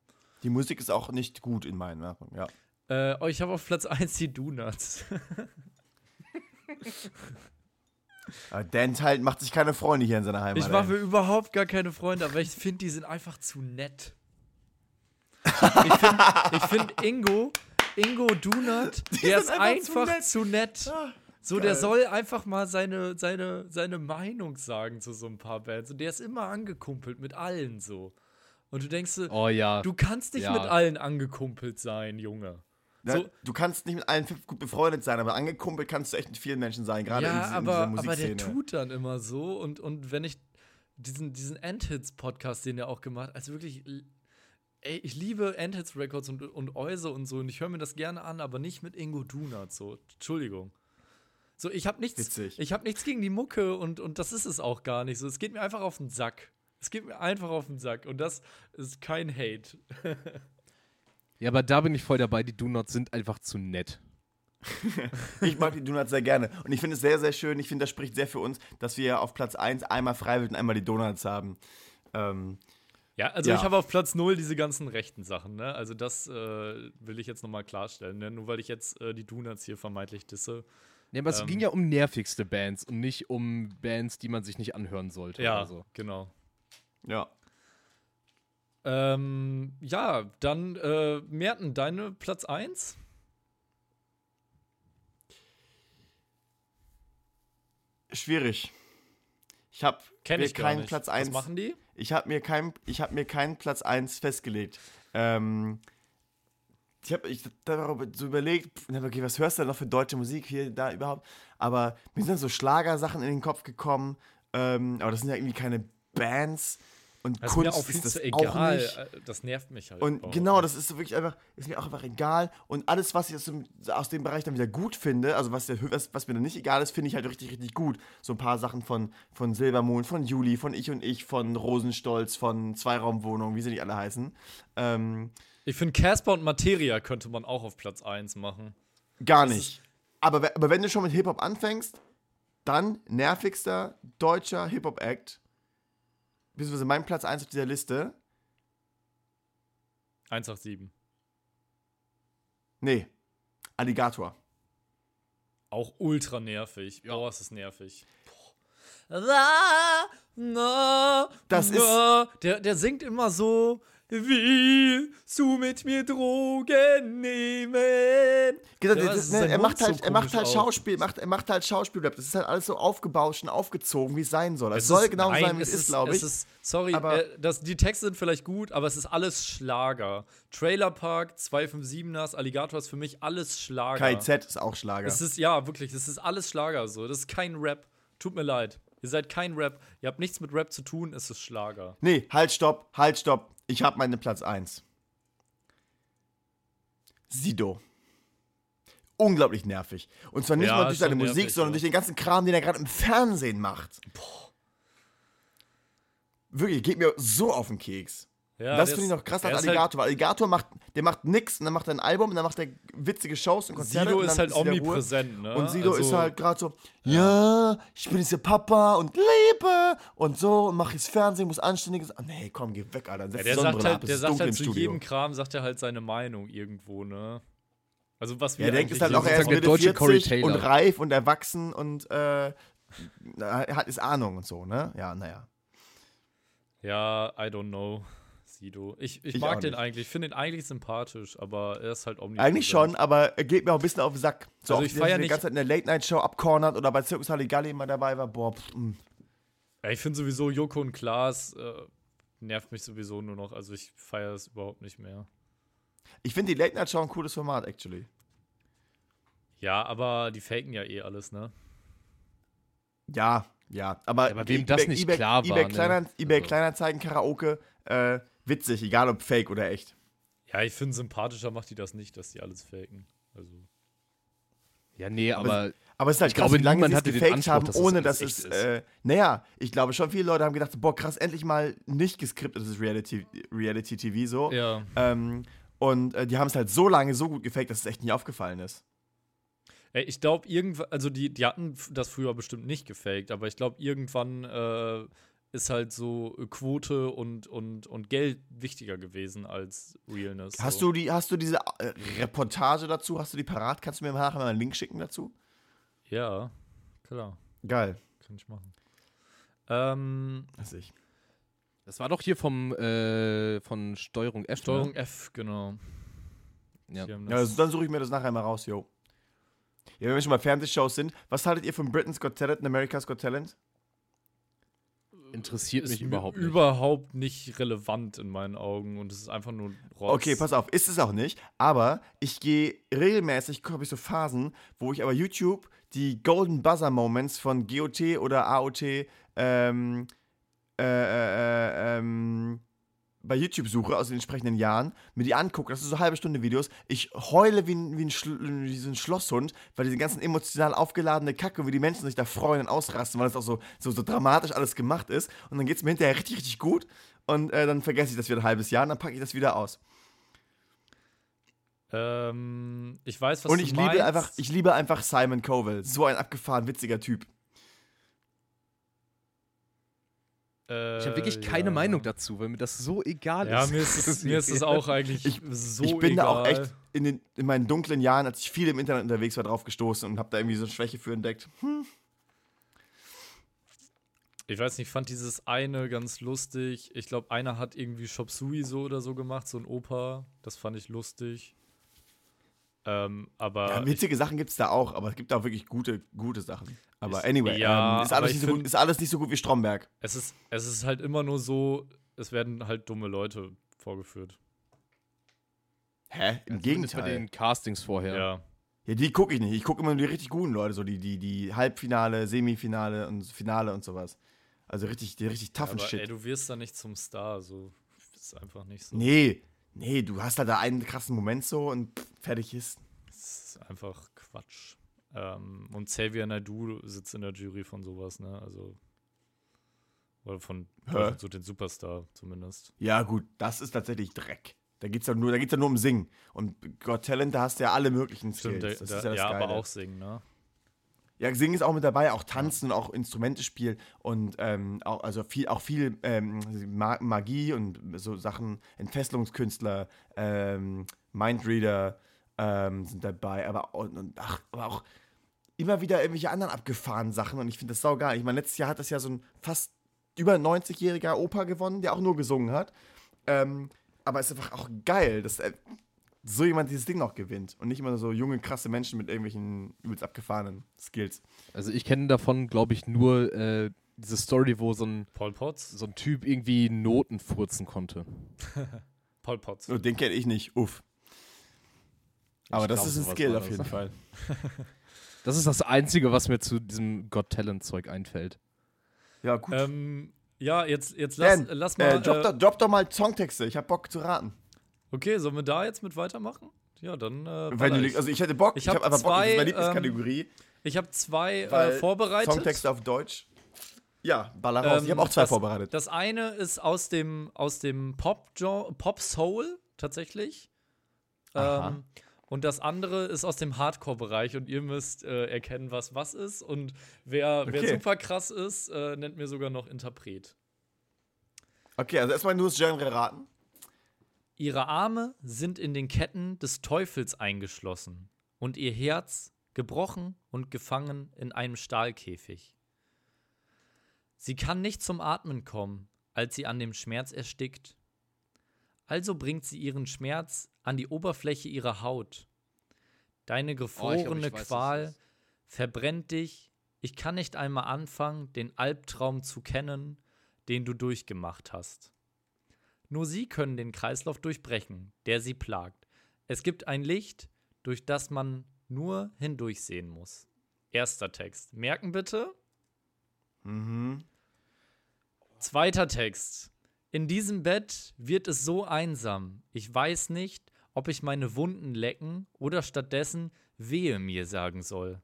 Die Musik ist auch nicht gut in meinen Augen, ja. Äh, oh, ich habe auf Platz 1 die Donuts. [LAUGHS] Dan halt macht sich keine Freunde hier in seiner Heimat. Ich mache mir überhaupt gar keine Freunde, aber ich finde, die sind einfach zu nett. [LAUGHS] ich finde find Ingo, Ingo Donut, der ist einfach zu nett. zu nett. So, der geil. soll einfach mal seine, seine, seine Meinung sagen zu so ein paar Bands. Und der ist immer angekumpelt mit allen so. Und du denkst, so, Oh ja. du kannst nicht Ja. mit allen angekumpelt sein, Junge. Ja, So- du kannst nicht mit allen gut befreundet sein, aber angekumpelt kannst du echt mit vielen Menschen sein, gerade in, ja, in aber, dieser aber Musikszene. der tut dann immer so. Und, und wenn ich diesen, diesen Endhits-Podcast, den er auch gemacht hat, also wirklich, ey, ich liebe Endhits Records und, und Euse und so. Und ich höre mir das gerne an, aber nicht mit Ingo Dunat so. Entschuldigung. So, ich habe nichts, Witzig. ich habe nichts gegen die Mucke und, und das ist es auch gar nicht. So, es geht mir einfach auf den Sack. Es geht mir einfach auf den Sack und das ist kein Hate. [LAUGHS] Ja, aber da bin ich voll dabei. Die Do-Nots sind einfach zu nett. [LAUGHS] Ich mag die Donuts sehr gerne. Und ich finde es sehr, sehr schön. Ich finde, das spricht sehr für uns, dass wir auf Platz 1 einmal Freiwild und einmal die Donuts haben. Ähm, Ja, also Ja. ich habe auf Platz 0 diese ganzen rechten Sachen, ne? Also das äh, will ich jetzt nochmal klarstellen, ne? Nur weil ich jetzt äh, die Donuts hier vermeintlich disse. Ja, aber es Ähm. ging ja um nervigste Bands und nicht um Bands, die man sich nicht anhören sollte. Ja, Oder so. genau. ja. Ähm, ja, dann äh, Merten, deine Platz 1? Schwierig. Ich habe mir keinen nicht. Platz Was 1. machen die? Ich habe mir, kein, ich hab mir keinen Platz 1 festgelegt. Ähm, ich habe ich darüber so überlegt, okay, was hörst du denn noch für deutsche Musik hier, da überhaupt? Aber mir sind so Schlagersachen in den Kopf gekommen. Ähm, aber das sind ja irgendwie keine Bands. Und Das ist mir Kunst auch ist das egal. nicht. Äh, Das nervt mich halt. Und auch. genau, das ist so wirklich einfach, ist mir auch einfach egal. Und alles, was ich aus dem, Bereich dann wieder gut finde, also was, was, was mir dann nicht egal ist, finde ich halt richtig, richtig gut. So ein paar Sachen von, von Silbermond, von Juli, von Ich und Ich, von Rosenstolz, von Zweiraumwohnung, wie sie nicht alle heißen. Ähm, Ich finde, Casper und Materia könnte man auch auf Platz 1 machen. gar Das nicht. Aber, aber wenn du schon mit Hip-Hop anfängst, dann nervigster deutscher Hip-Hop-Act, beziehungsweise mein Platz 1 auf dieser Liste, 187. nee, Alligator. Auch ultra nervig. Boah, ist das nervig. Das ist- Der, der singt immer so. Willst du mit mir Drogen nehmen? Genau, Ja, das- ne, er macht halt, so er macht halt. Schauspiel, macht, er macht halt Schauspielrap. Das ist halt alles so aufgebauscht und aufgezogen, wie es sein soll. Es, Es soll ist- genau nein, sein, wie es ist, glaube ich. Ist, sorry, Aber- äh, das, die Texte sind vielleicht gut, aber es ist alles Schlager. Trailer Park, 257ers, Alligator ist für mich alles Schlager. KIZ ist auch Schlager. Es ist, ja, wirklich, das ist alles Schlager so. Das ist kein Rap. Tut mir leid. Ihr seid kein Rap. Ihr habt nichts mit Rap zu tun, es ist Schlager. nee, halt, stopp, halt, stopp. Ich habe meine Platz 1. Sido. Unglaublich nervig. Und zwar nicht Ja, mal durch seine schon Musik, nervig, sondern ja. durch den ganzen Kram, den er gerade im Fernsehen macht. Wirklich, geht mir so auf den Keks. Ja, das finde ich ist- noch krass der an ist halt- Alligator, weil Alligator macht, der macht nix und dann macht er ein Album und dann macht er witzige Shows und Konzerte. Sido und ist halt Ruhe. omnipräsent, ne? Und Sido ist Also- halt gerade so, ja, ich bin jetzt der Papa und lebe und so und mach jetzt Fernsehen, muss anständiges. Ah, nee, komm, geh weg, Alter. Ja, der sagt ab, halt, der ist sagt halt zu Studio. jedem Kram, sagt er halt seine Meinung irgendwo, ne? Also was wir Ja, der denkt eigentlich ist halt auch erst Mitte deutsche Corey 40 und reif und erwachsen und äh, er hat ist Ahnung und so, ne? Ja, naja. Ja, I don't know. Sido. Ich, ich, Ich mag den nicht. eigentlich. Ich finde ihn eigentlich sympathisch, aber er ist halt omnipräsent. Eigentlich schon, aber er geht mir auch ein bisschen auf den Sack. So, Also ich der, der feier die nicht- ganze Zeit in der Late-Night-Show abcornert oder bei Circus Halligalli immer dabei war. Boah, pff, mm. Ja, ich finde sowieso Joko und Klaas äh, nervt mich sowieso nur noch. Also ich feiere es überhaupt nicht mehr. Ich finde die Late-Night-Show ein cooles Format, actually. Ja, aber die faken ja eh alles, ne? Ja, ja. Aber, aber wem das nicht klar war, eBay, ne? Kleiner, eBay Also. Kleinanzeigen, Karaoke, äh, witzig, egal ob fake oder echt. Ja, ich finde sympathischer macht die das nicht, dass die alles faken. Also. Ja, nee, aber Aber es ist halt Ich krass, glaube, wie lange sie es gefaked Anspruch, haben, dass das ohne dass es, echt ist. äh, naja, ich glaube schon viele Leute haben gedacht, boah, krass, endlich mal nicht geskriptetes Reality, Reality TV so. Ja. Ähm, und äh, die haben es halt so lange so gut gefaked, dass es echt nicht aufgefallen ist. Ey, ich glaube, irgendwann, also die, die hatten das früher bestimmt nicht gefaked, aber ich glaube, irgendwann äh, ist halt so äh, Quote und, und, und Geld wichtiger gewesen als Realness. Hast so. du die, hast du diese äh, Reportage dazu? Hast du die parat? Kannst du mir nachher mal einen Link schicken dazu? Ja, klar, Geil. kann ich machen. Ähm, Weiß ich. das war doch hier vom äh, von Steuerung F. Steuerung Ne? F, genau. Ja. Ja, das- also dann suche ich mir das nachher mal raus, yo. Ja, wenn wir schon bei Fernsehshows sind, was haltet ihr von Britain's Got Talent und America's Got Talent? Interessiert ist mich überhaupt nicht. überhaupt nicht relevant in meinen Augen und es ist einfach nur Rotz. Okay, pass auf, ist es auch nicht. Aber ich gehe regelmäßig, habe ich so Phasen, wo ich aber YouTube die Golden Buzzer Moments von GOT oder AOT ähm, äh, äh, ähm, bei YouTube suche aus den entsprechenden Jahren, mir die angucke, das sind so halbe Stunde Videos, ich heule wie ein, wie ein, Schl wie so ein Schlosshund, weil diese ganzen emotional aufgeladene Kacke, wie die Menschen sich da freuen und ausrasten, weil das auch so, so, so dramatisch alles gemacht ist. Und dann geht es mir hinterher richtig, richtig gut. Und äh, dann vergesse ich das wieder ein halbes Jahr und dann packe ich das wieder aus. Ähm, ich weiß, was und du ich meinst. liebe einfach, ich liebe einfach Simon Cowell. So ein abgefahren, witziger Typ. Äh, Ich habe wirklich keine ja. Meinung dazu, weil mir das so egal Ja, ist. mir [LAUGHS] ist es, mir ist es auch eigentlich Ich- so ich bin egal. da auch echt in, den, in meinen dunklen Jahren, als ich viel im Internet unterwegs war, drauf gestoßen und habe da irgendwie so eine Schwäche für entdeckt. Ich weiß nicht, ich fand dieses eine ganz lustig. Ich glaube, einer hat irgendwie Shop Sui so oder so gemacht, so ein Opa. Das fand ich lustig. Ähm, aber Ja, witzige Sachen gibt es da auch, aber es gibt auch wirklich gute, gute Sachen. Aber Ich- anyway, ja, ähm, ist, alles ich nicht so gut, find- ist alles nicht so gut wie Stromberg. es, ist, es ist halt immer nur so, es werden halt dumme Leute vorgeführt. Hä? Im Zumindest Gegenteil. bei den Castings vorher. Ja. Ja, die gucke ich nicht. Ich gucke immer nur die richtig guten Leute, so die, die, die Halbfinale, Semifinale und Finale und sowas. Also richtig, die richtig toughen Aber Shit. ey, du wirst da nicht zum Star, so. Ist einfach nicht so. nee, nee, du hast halt da einen krassen Moment so und fertig ist. Das ist einfach Quatsch. Ähm, und Xavier Naidoo sitzt in der Jury von sowas, ne? Also. Oder von Hä? so den Superstar zumindest. Ja, gut, das ist tatsächlich Dreck. Da geht's ja nur, da geht's ja nur um Singen. Und Got Talent, da hast du ja alle möglichen Skills. Stimmt, das ist ja, ja aber auch singen, ne? Ja, Singen ist auch mit dabei, auch Tanzen und auch Instrumente spielen und ähm, auch, also viel, auch viel ähm, Ma- Magie und so Sachen, Entfesselungskünstler, ähm, Mindreader ähm, sind dabei, aber, und, und, ach, aber auch immer wieder irgendwelche anderen abgefahrenen Sachen und ich finde das saugeil. Ich meine, letztes Jahr hat das ja so ein fast über 90-jähriger Opa gewonnen, der auch nur gesungen hat. Ähm, aber es ist einfach auch geil, dass äh, so jemand dieses Ding noch gewinnt und nicht immer so junge, krasse Menschen mit irgendwelchen übelst abgefahrenen Skills. Also ich kenne davon, glaube ich, nur äh, diese Story, wo so ein, Paul Potts? so ein Typ irgendwie Noten furzen konnte. [LAUGHS] Paul Potts. Oh, den kenne ich nicht, uff. Aber Ich das glaub, ist ein Skill auf jeden Fall. [LAUGHS] Das ist das Einzige, was mir zu diesem Got Talent-Zeug einfällt. Ja, gut. Ähm, ja, jetzt, jetzt lass, Dan, lass äh, mal. drop, äh, doch, drop doch mal Songtexte, ich hab Bock zu raten. Okay, sollen wir da jetzt mit weitermachen? Ja, dann. Äh, Wenn du, ich. also ich hätte Bock, Ich ich, hab einfach Bock, das ist zwei, meine ähm, Lieblingskategorie. ich habe zwei äh, vorbereitet. Songtexte auf Deutsch. Ja, baller raus. ich Ähm, habe auch zwei das, vorbereitet. Das eine ist aus dem, aus dem Pop, Pop tatsächlich. Ähm, und das andere ist aus dem Hardcore-Bereich und ihr müsst äh, erkennen, was was ist. Und wer, wer Okay. super krass ist, äh, nennt mir sogar noch Interpret. Okay, also erstmal nur das Genre raten. Ihre Arme sind in den Ketten des Teufels eingeschlossen und ihr Herz gebrochen und gefangen in einem Stahlkäfig. Sie kann nicht zum Atmen kommen, als sie an dem Schmerz erstickt. Also bringt sie ihren Schmerz an die Oberfläche ihrer Haut. Deine gefrorene ich weiß, was es Qual ist. verbrennt dich. Ich kann nicht einmal anfangen, den Albtraum zu kennen, den du durchgemacht hast. Nur sie können den Kreislauf durchbrechen, der sie plagt. Es gibt ein Licht, durch das man nur hindurchsehen muss. Erster Text. Merken bitte. Mhm. Zweiter Text. In diesem Bett wird es so einsam. Ich weiß nicht, ob ich meine Wunden lecken oder stattdessen wehe mir sagen soll.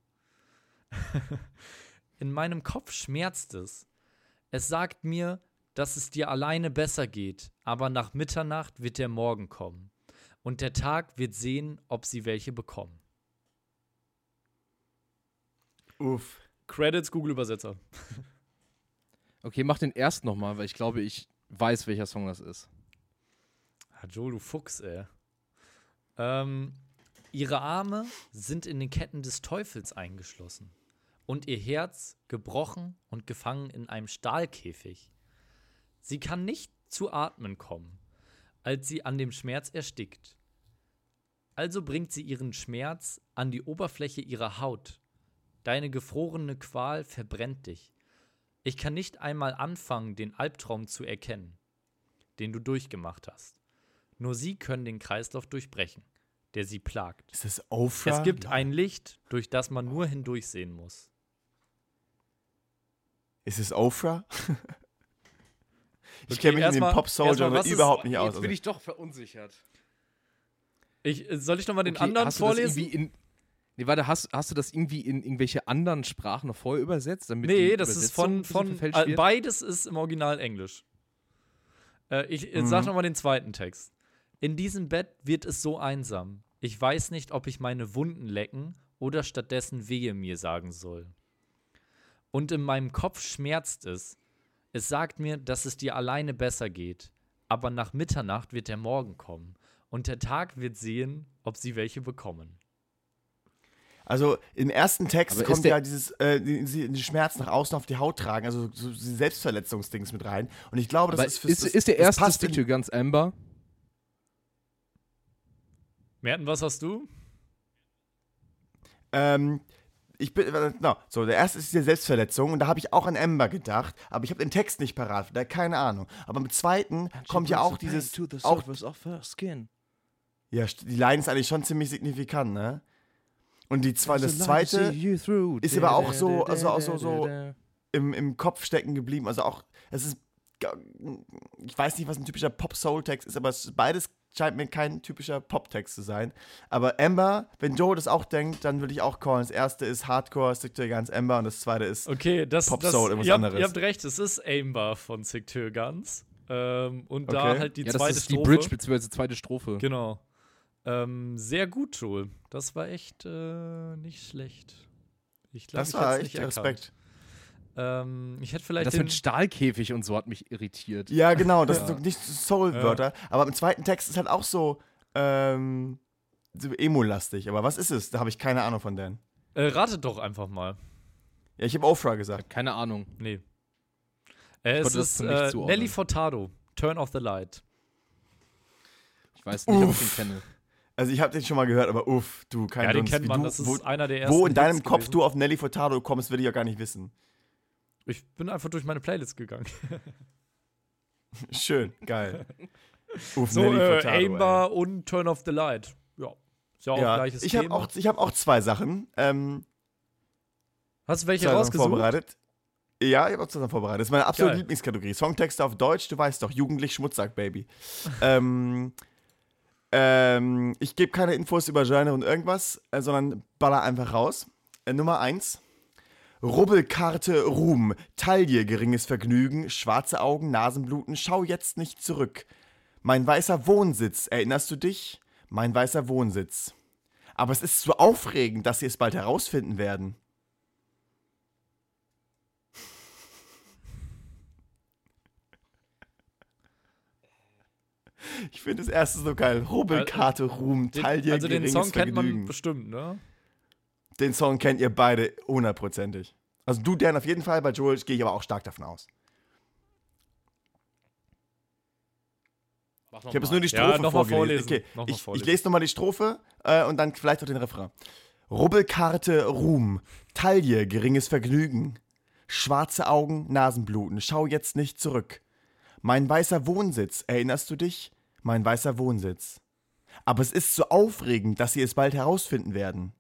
[LAUGHS] In meinem Kopf schmerzt es. Es sagt mir, dass es dir alleine besser geht, aber nach Mitternacht wird der Morgen kommen. Und der Tag wird sehen, ob sie welche bekommen. Uff. Credits Google-Übersetzer. [LAUGHS] Okay, mach den erst nochmal, weil ich glaube, ich weiß, welcher Song das ist. Ah, Joel, du Fuchs, ey. Ähm, ihre Arme sind in den Ketten des Teufels eingeschlossen und ihr Herz gebrochen und gefangen in einem Stahlkäfig. Sie kann nicht zu atmen kommen, als sie an dem Schmerz erstickt. Also bringt sie ihren Schmerz an die Oberfläche ihrer Haut. Deine gefrorene Qual verbrennt dich. Ich kann nicht einmal anfangen, den Albtraum zu erkennen, den du durchgemacht hast. Nur sie können den Kreislauf durchbrechen, der sie plagt. Ist das? Es gibt ein Licht, durch das man nur hindurchsehen muss. Ist es Oprah? [LAUGHS] Ich kenne mich in dem erstmal- Pop-Soul-Genre erstmal, was ist- überhaupt nicht aus. Jetzt bin Also. ich doch verunsichert. Ich, äh, soll ich nochmal den Okay, anderen hast du das vorlesen? in, nee, warte, hast, hast du das irgendwie in irgendwelche anderen Sprachen noch vorher übersetzt? Damit Nee, das ist von, von äh, wird? beides ist im Original Englisch. Äh, ich äh, Mhm. sag nochmal den zweiten Text. In diesem Bett wird es so einsam. Ich weiß nicht, ob ich meine Wunden lecken oder stattdessen wehe mir sagen soll. Und in meinem Kopf schmerzt es. Es sagt mir, dass es dir alleine besser geht. Aber nach Mitternacht wird der Morgen kommen. Und der Tag wird sehen, ob sie welche bekommen. Also im ersten Text Aber ist kommt ja dieses äh, die, die, Schmerz nach außen auf die Haut tragen, also so, Selbstverletzungsdings mit rein. Und ich glaube, das Aber ist ist, fürs- ist, der erste Stick Guns Amber? Merten, was hast du? Ähm, ich bin, äh, no, so, der erste ist die Selbstverletzung und da habe ich auch an Ember gedacht, aber ich habe den Text nicht parat, da keine Ahnung. Aber im zweiten kommt ja auch dieses, auch, ja, die Line ist eigentlich schon ziemlich signifikant, ne? Und die zwei, das zweite ist aber auch so- also auch so- so- im, im Kopf stecken geblieben, also auch, es ist, ich weiß nicht, was ein typischer Pop-Soul-Text ist, aber es ist beides scheint mir kein typischer Pop-Text zu sein. Aber Ember, wenn Joe das auch denkt, dann würde ich auch callen. Das erste ist Hardcore, Stick to Guns, Ember und das zweite ist Okay, das, Pop das Soul, irgendwas ihr, habt, anderes. ihr habt recht, es ist Aimbar von Sick to Guns. Ähm, und da Okay. halt die ja, das zweite ist die Strophe. Bridge bzw. zweite Strophe. Genau. Ähm, sehr gut, Joel. Das war echt äh, nicht schlecht. Ich glaube, Das ich war echt nicht erkannt. Respekt. Ähm, ich hätte vielleicht Das mit Stahlkäfig und so hat mich irritiert. Ja, genau, das Ja. sind so nicht Soul-Wörter. Aber im zweiten Text ist halt auch so, ähm, so emo-lastig. Aber was ist es? Da habe ich keine Ahnung von denen. äh, ratet doch einfach mal. Ja, ich habe Ofra gesagt. Keine Ahnung. Nee. Äh, es ist nicht äh. Nelly Furtado. Turn off the light. Ich weiß nicht, ob ich Uff. ihn kenne. Also ich habe den schon mal gehört, aber uff, du, kein Ja, den kennt man. du, Das ist wo, einer der ersten. wo in deinem Hits Kopf gewesen. du auf Nelly Furtado kommst, will ich ja gar nicht wissen. Ich bin einfach durch meine Playlist gegangen. [LAUGHS] Schön, geil. [LAUGHS] Uff, So, äh, Furtado, ey. Aimbar und Turn off the light. Ja. Ist ja auch Ja, gleiches ich habe Thema. auch, ich hab auch zwei Sachen. Ähm, Hast du welche rausgesucht? vorbereitet. Ja, ich habe auch zwei Sachen vorbereitet. Das ist meine absolute Geil. Lieblingskategorie. Songtexte auf Deutsch, du weißt doch, jugendlich Schmutzsack, Baby. [LAUGHS] ähm, ähm, ich gebe keine Infos über Genre und irgendwas, äh, sondern baller einfach raus. Äh, Nummer eins. Rubbelkarte Ruhm, Taille geringes Vergnügen, schwarze Augen, Nasenbluten, schau jetzt nicht zurück. Mein weißer Wohnsitz, erinnerst du dich? Mein weißer Wohnsitz. Aber es ist so aufregend, dass sie es bald herausfinden werden. Ich finde das erste so geil. Rubbelkarte Ruhm, Den, Taille also den Song kennt man bestimmt, ne? Den Song kennt ihr beide hundertprozentig. Also du, Dan, auf jeden Fall, bei Joel gehe ich aber auch stark davon aus. Mach Ich habe jetzt nur die Ja, Strophe noch mal vorgelesen. vorlesen. Okay, Noch mal ich, ich lese nochmal die Strophe äh, und dann vielleicht auch den Refrain. Rubbelkarte Ruhm, Taille geringes Vergnügen, schwarze Augen, Nasenbluten, schau jetzt nicht zurück. Mein weißer Wohnsitz, erinnerst du dich? Mein weißer Wohnsitz. Aber es ist so aufregend, dass sie es bald herausfinden werden.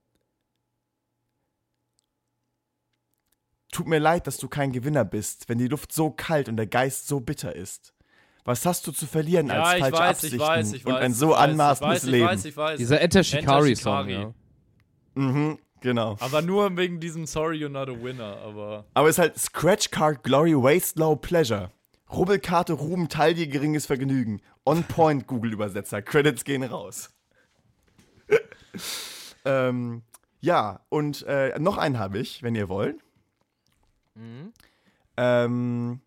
Tut mir leid, dass du kein Gewinner bist, wenn die Luft so kalt und der Geist so bitter ist. Was hast du zu verlieren Ja, als ich falsche weiß, Absichten ich weiß, ich weiß. und ein so anmaßendes ich weiß, Leben? Ich weiß, ich weiß. Dieser Enter Shikari-Song, Shikari. ja. Mhm, genau. Aber nur wegen diesem Sorry you're not a winner, aber. Aber es ist halt Scratch Card Glory Waste Low Pleasure. Rubbelkarte Ruhm Taille geringes Vergnügen. On Point [LAUGHS] Google-Übersetzer. Credits gehen raus. [LAUGHS] ähm, ja, und äh, noch einen habe ich, wenn ihr wollt. Mhm. Ähm,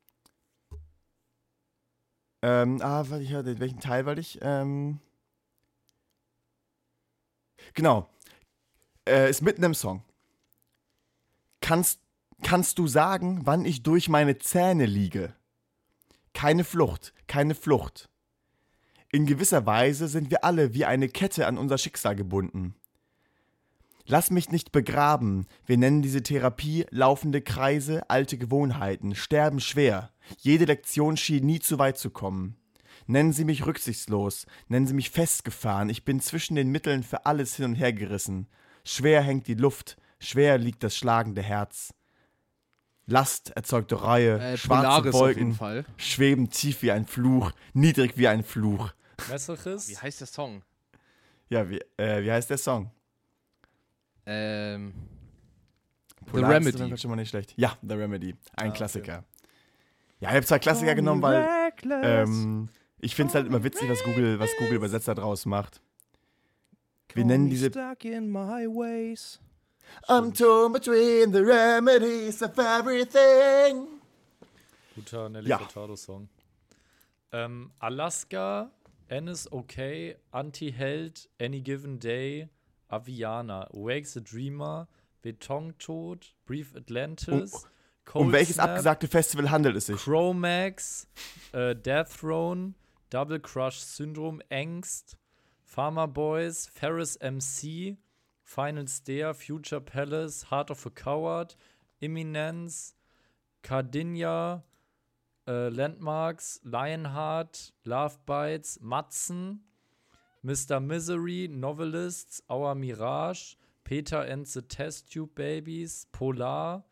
ähm, ah, warte, ich hatte, welchen Teil wollte ich? Ähm, genau. Äh, ist mitten im Song. Kannst, kannst du sagen, wann ich durch meine Zähne liege? Keine Flucht, keine Flucht. In gewisser Weise sind wir alle wie eine Kette an unser Schicksal gebunden. Lass mich nicht begraben. Wir nennen diese Therapie laufende Kreise, alte Gewohnheiten, sterben schwer. Jede Lektion schien nie zu weit zu kommen. Nennen Sie mich rücksichtslos, nennen Sie mich festgefahren, ich bin zwischen den Mitteln für alles hin und her gerissen. Schwer hängt die Luft, schwer liegt das schlagende Herz. Last erzeugt Reue, Äh, schwarze Polaris auf jeden Wolken Fall. schweben tief wie ein Fluch, niedrig wie ein Fluch. Messerchis? Wie heißt der Song? Ja, wie, äh, wie heißt der Song? Ähm, The ist auf jeden Remedy. Fall schon mal nicht schlecht. Ja, The Remedy. Ein Ah, okay. Klassiker. Ja, ich habe zwei Klassiker genommen, weil ähm, ich finde es halt immer witzig, was Google, was Google Übersetzer draus macht. Wir nennen diese Stuck in my ways. I'm torn between the remedies of everything. Guter Nelly Ja. Furtado-Song. Ähm, Alaska, Ennis Okay, Anti-Held, Any Given Day, Aviana, Wake the Dreamer, Betontod, Brief Atlantis, Cold Um welches Snap, abgesagte Festival handelt es sich? Chromax, äh, Death Throne, Double Crush Syndrome, Angst, Pharma Boys, Ferris MC, Final Stair, Future Palace, Heart of a Coward, Imminence, Cardinia, äh, Landmarks, Lionheart, Love Bites, Matzen, Mr. Misery, Novelists, Our Mirage, Peter and the Test Tube Babies, Polar,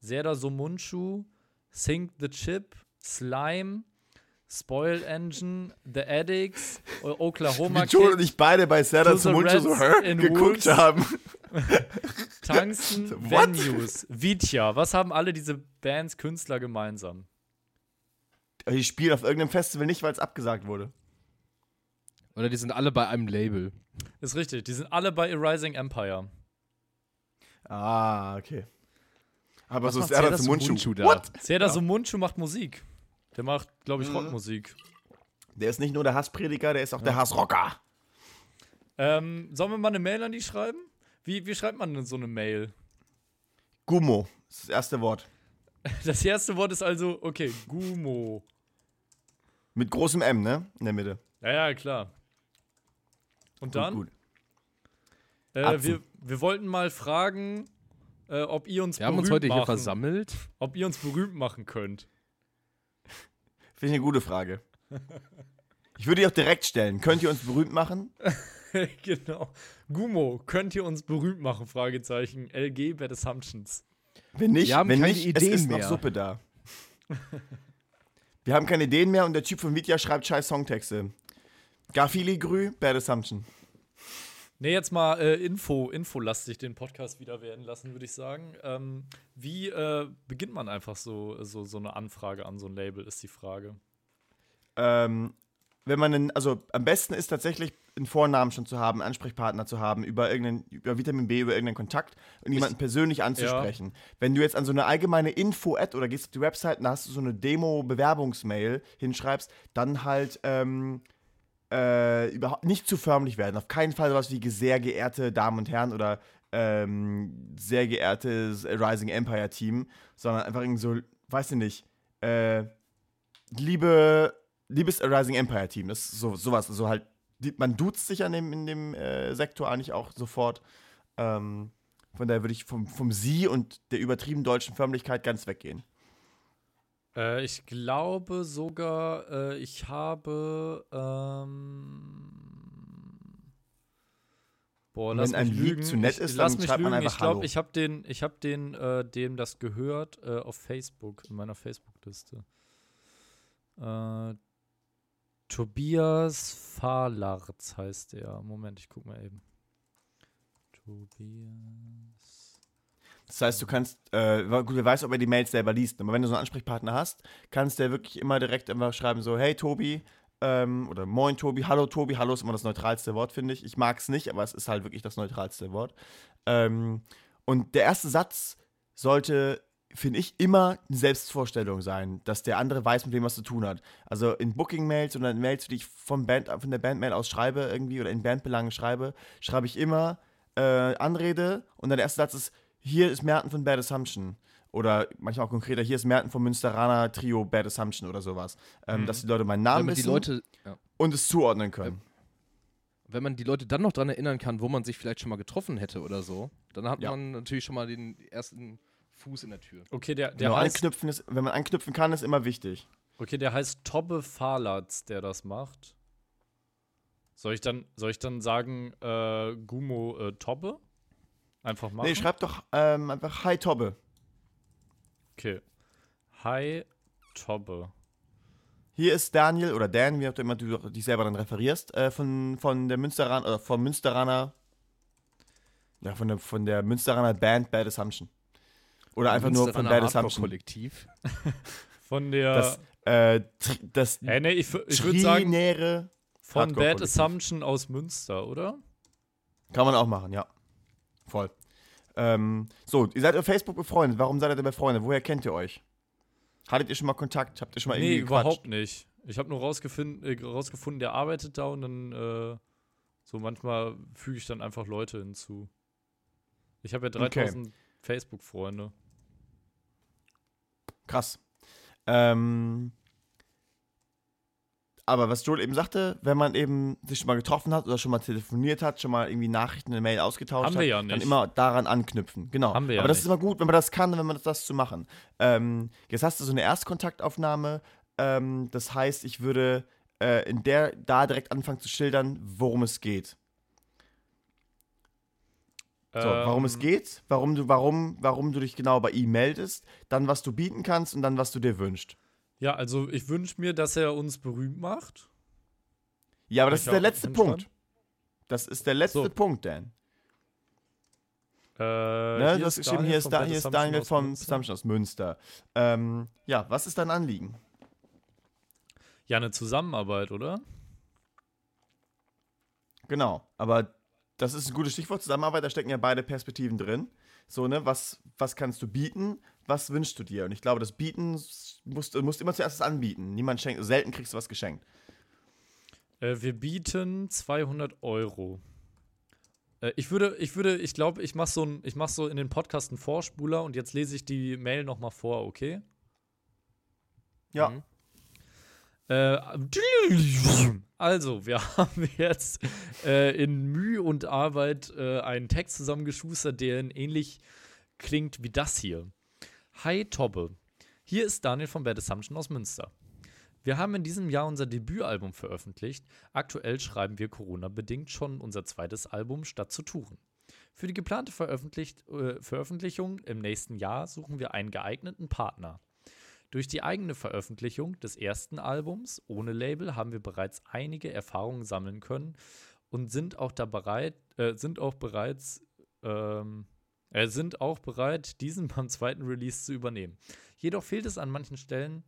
Zelda Somunchu, Sink the Chip, Slime, Spoil Engine, The Addicts, Oklahoma Wie Joel und ich beide bei Serda Mund so in geguckt Wolves. haben. [LAUGHS] Tungsten? [LAUGHS] Venues, Vitya. Was haben alle diese Bands, Künstler gemeinsam? Die spielen auf irgendeinem Festival nicht, weil es abgesagt wurde. Oder die sind alle bei einem Label. Ist richtig, die sind alle bei A Rising Empire. Ah, okay. Aber Was so Serda zum Sumunchu Mundschuh. da? What? Zelda Somunchu macht Musik. Der macht, glaube ich, Mhm. Rockmusik. Der ist nicht nur der Hassprediger, der ist auch der Hassrocker. Ähm, sollen wir mal eine Mail an die schreiben? Wie, wie schreibt man denn so eine Mail? Gummo. Das ist das erste Wort. [LAUGHS] Das erste Wort ist also, okay, Gumo. Mit großem M, ne? In der Mitte. Ja, ja, klar. Und dann? Gut, gut. Äh, wir, wir wollten mal fragen, äh, ob ihr uns Wir haben uns berühmt heute hier machen, versammelt. ob ihr uns berühmt machen könnt. Finde ich eine gute Frage. [LAUGHS] Ich würde die auch direkt stellen. Könnt ihr uns berühmt machen? [LAUGHS] genau. Gumo, könnt ihr uns berühmt machen? Fragezeichen. LG Bad Assumptions. Wenn nicht, Wir haben wenn keine nicht, Ideen es ist mehr. noch Suppe da. Wir haben keine Ideen mehr und der Typ von Vitya schreibt scheiß Songtexte. Garfili Grü, Bad Assumption. Ne, jetzt mal äh, Info, infolastig den Podcast wieder werden lassen, würde ich sagen. Ähm, wie äh, beginnt man einfach so, so, so eine Anfrage an so ein Label, ist die Frage. Ähm, wenn man einen, also am besten ist tatsächlich einen Vornamen schon zu haben, einen Ansprechpartner zu haben, über irgendeinen, über Vitamin B, über irgendeinen Kontakt und jemanden persönlich anzusprechen. Wenn du jetzt an so eine allgemeine Info-Ad oder gehst auf die Website und da hast du so eine Demo-Bewerbungsmail hinschreibst, dann halt ähm, äh, überhaupt nicht zu förmlich werden. Auf keinen Fall sowas wie sehr geehrte Damen und Herren oder ähm, sehr geehrtes Rising Empire Team, sondern einfach irgendwie so, weiß ich nicht, äh, liebe, liebes Rising Empire Team, das ist so, sowas, so halt, die, man duzt sich an dem, in dem äh, Sektor eigentlich auch sofort. Ähm, von daher würde ich vom, vom Sie und der übertrieben deutschen Förmlichkeit ganz weggehen. Äh, ich glaube sogar, äh, ich habe. Ähm, boah, lass wenn ein mich Lied lügen. zu nett ich, ist, lass dann mich schreibt man lügen. Ich glaube, ich habe den, ich habe den, äh, dem das gehört, äh, auf Facebook, in meiner Facebook-Liste. Äh, Tobias Fahlarz heißt der. Moment, ich guck mal eben. Tobias. Das heißt, du kannst, äh, gut, wer weiß, ob er die Mails selber liest, aber wenn du so einen Ansprechpartner hast, kannst ja wirklich immer direkt einfach schreiben, so, hey Tobi, ähm, oder moin Tobi, hallo Tobi, hallo ist immer das neutralste Wort, finde ich. Ich mag es nicht, aber es ist halt wirklich das neutralste Wort. Ähm, und der erste Satz sollte, finde ich, immer eine Selbstvorstellung sein, dass der andere weiß, mit wem was zu tun hat. Also in Booking-Mails oder in Mails, die ich von, Band, von der Bandmail aus schreibe irgendwie oder in Bandbelangen schreibe, schreibe ich immer äh, Anrede und dann der erste Satz ist, hier ist Merten von Bad Assumption. Oder manchmal auch konkreter, hier ist Merten vom Münsteraner Trio Bad Assumption oder sowas. Ähm, Mhm. Dass die Leute meinen Namen wissen Leute, ja. und es zuordnen können. wenn man die Leute dann noch dran erinnern kann, wo man sich vielleicht schon mal getroffen hätte oder so, dann hat Ja. man natürlich schon mal den ersten Fuß in der Tür. Okay, der, der Genau, heißt anknüpfen ist, wenn man anknüpfen kann, ist immer wichtig. Okay, der heißt Tobbe Fahlatz, der das macht. Soll ich dann, soll ich dann sagen, äh, Gumo äh, Tobbe? Einfach machen. Nee, schreib doch ähm, einfach Hi Tobbe. Okay. Hi, Tobbe. Hier ist Daniel oder Dan, wie auch immer du dich selber dann referierst, äh, von, von der Münsteraner, oder von Münsteraner, ja, von der, von der Münsteraner Band Bad Assumption. Oder einfach nur von Bad Assumption. Kollektiv. [LAUGHS] Von der. Das, äh, das äh, nee, ich, ich würde sagen, von Bad. Assumption aus Münster, oder? Kann man auch machen, ja. Voll. Ähm, so, ihr seid auf Facebook befreundet. Warum seid ihr befreundet? Woher kennt ihr euch? Hattet ihr schon mal Kontakt? Habt ihr schon mal Nee, irgendwie gequatscht? überhaupt nicht. Ich habe nur rausgefunden, äh, rausgefunden, der arbeitet da und dann äh, so manchmal füge ich dann einfach Leute hinzu. Ich habe ja Okay. 3000 Facebook-Freunde. Krass. Ähm, aber was Joel eben sagte, wenn man eben sich schon mal getroffen hat oder schon mal telefoniert hat, schon mal irgendwie Nachrichten, eine Mail ausgetauscht Haben hat, wir ja dann immer daran anknüpfen. Genau. Haben wir ja aber das nicht. ist immer gut, wenn man das kann, wenn man das, das zu machen. Ähm, jetzt hast du so eine Erstkontaktaufnahme. Ähm, das heißt, ich würde äh, in der da direkt anfangen zu schildern, worum es geht. So, warum es Ähm, geht, warum du, warum, warum du dich genau bei ihm meldest, dann was du bieten kannst und dann was du dir wünschst. Ja, also ich wünsche mir, dass er uns berühmt macht. Ja, aber das ist der letzte? Punkt. Das ist der letzte So. Punkt, Dan. Äh, Ne? hier Du hast ist geschrieben, Daniel hier ist, da, hier ist Daniel vom. Assumption aus Münster. Ähm, ja, was ist dein Anliegen? Ja, eine Zusammenarbeit, oder? Genau, aber das ist ein gutes Stichwort. Zusammenarbeit, da stecken ja beide Perspektiven drin. So, ne, was, was kannst du bieten, was wünschst du dir? Und ich glaube, das Bieten musst du musst immer zuerst das anbieten. Niemand schenkt, selten kriegst du was geschenkt. Äh, wir bieten 200 Euro. Äh, ich würde, ich würde, ich glaube, ich mache so, ein- ich mach so in den Podcast einen Vorspuler und jetzt lese ich die Mail nochmal vor, okay? Ja, Mhm. Äh, also, wir [LAUGHS] haben jetzt äh, in Mühe und Arbeit äh, einen Text zusammengeschustert, der ähnlich klingt wie das hier. Hi Tobbe, hier ist Daniel von Bad Assumption aus Münster. Wir haben in diesem Jahr unser Debütalbum veröffentlicht. Aktuell schreiben wir Corona-bedingt schon unser zweites Album statt zu touren. Für die geplante äh, Veröffentlichung im nächsten Jahr suchen wir einen geeigneten Partner. Durch die eigene Veröffentlichung des ersten Albums ohne Label haben wir bereits einige Erfahrungen sammeln können und sind auch da bereit, äh, sind auch bereits, ähm, äh, sind auch bereit, diesen beim zweiten Release zu übernehmen. Jedoch fehlt es an manchen Stellen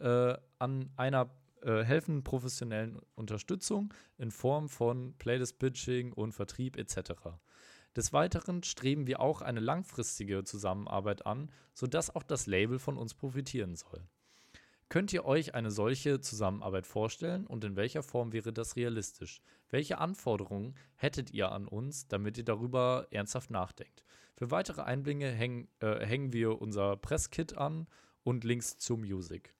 äh, an einer äh, helfenden professionellen Unterstützung in Form von Playlist-Pitching und Vertrieb etc. Des Weiteren streben wir auch eine langfristige Zusammenarbeit an, sodass auch das Label von uns profitieren soll. Könnt ihr euch eine solche Zusammenarbeit vorstellen und in welcher Form wäre das realistisch? Welche Anforderungen hättet ihr an uns, damit ihr darüber ernsthaft nachdenkt? Für weitere Einblicke hängen, äh, hängen wir unser Presskit an und Links zu Music.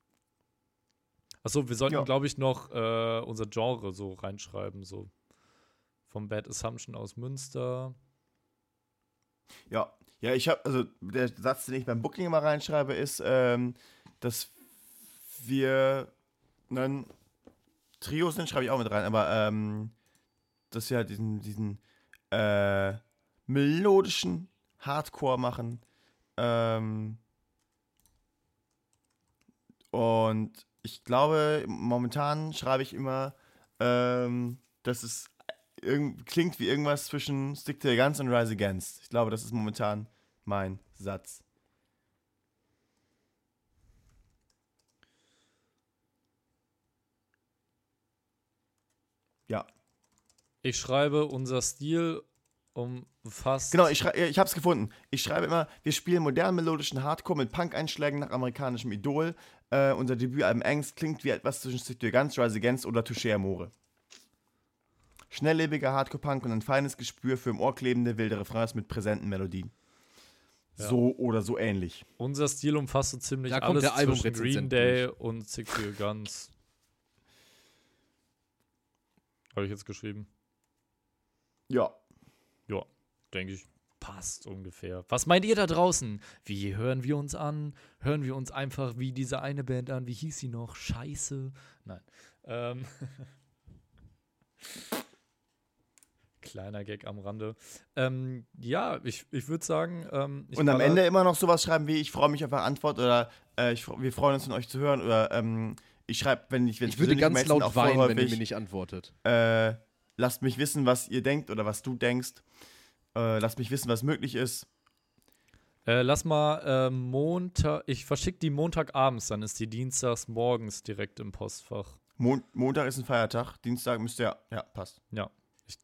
Achso, wir sollten, Ja. glaube ich, noch äh, unser Genre so reinschreiben, so vom Bad Assumption aus Münster. Ja, ja, ich habe, also der Satz, den ich beim Booking immer reinschreibe, ist, ähm, dass wir ein Trio sind, schreibe ich auch mit rein, aber ähm, dass wir halt diesen, diesen äh, melodischen Hardcore machen. Ähm, und ich glaube, momentan schreibe ich immer, ähm, dass es klingt wie irgendwas zwischen Stick to the Guns und Rise Against. Ich glaube, das ist momentan mein Satz. Ja. Ich schreibe, unser Stil umfasst. Genau, ich, schrei- ich habe es gefunden. Ich schreibe immer, wir spielen modernen melodischen Hardcore mit Punk-Einschlägen nach amerikanischem Idol. Äh, unser Debütalbum Angst klingt wie etwas zwischen the Guns, Rise Against oder Touché Amore. Schnelllebiger Hardcore-Punk und ein feines Gespür für im Ohr klebende wilde Refrains mit präsenten Melodien. Ja. So oder so ähnlich. Unser Stil umfasst so ziemlich Da kommt alles der zwischen Green Day und Six Guns. Habe ich jetzt geschrieben. Ja. Denke ich, passt ungefähr. Was meint ihr da draußen? Wie hören wir uns an? Hören wir uns einfach wie diese eine Band an? Wie hieß sie noch? Scheiße. Nein. Ähm. [LAUGHS] Kleiner Gag am Rande. Ähm, ja, ich, ich würde sagen, ähm, ich Und am Ende immer noch sowas schreiben wie, ich freue mich auf eine Antwort oder äh, ich, wir freuen uns von euch zu hören oder ähm, ich schreibe, wenn ich, wenn Ich würde ganz laut weinen, wenn ihr mir nicht antwortet. äh, lasst mich wissen, was ihr denkt oder was du denkst. Äh, lasst mich wissen, was möglich ist. Äh, lass mal äh, Montag. Ich verschicke die Montagabends, dann ist die dienstags morgens direkt im Postfach. Mon Montag ist ein Feiertag, Dienstag müsste ja, ja, passt. Ja. Ich,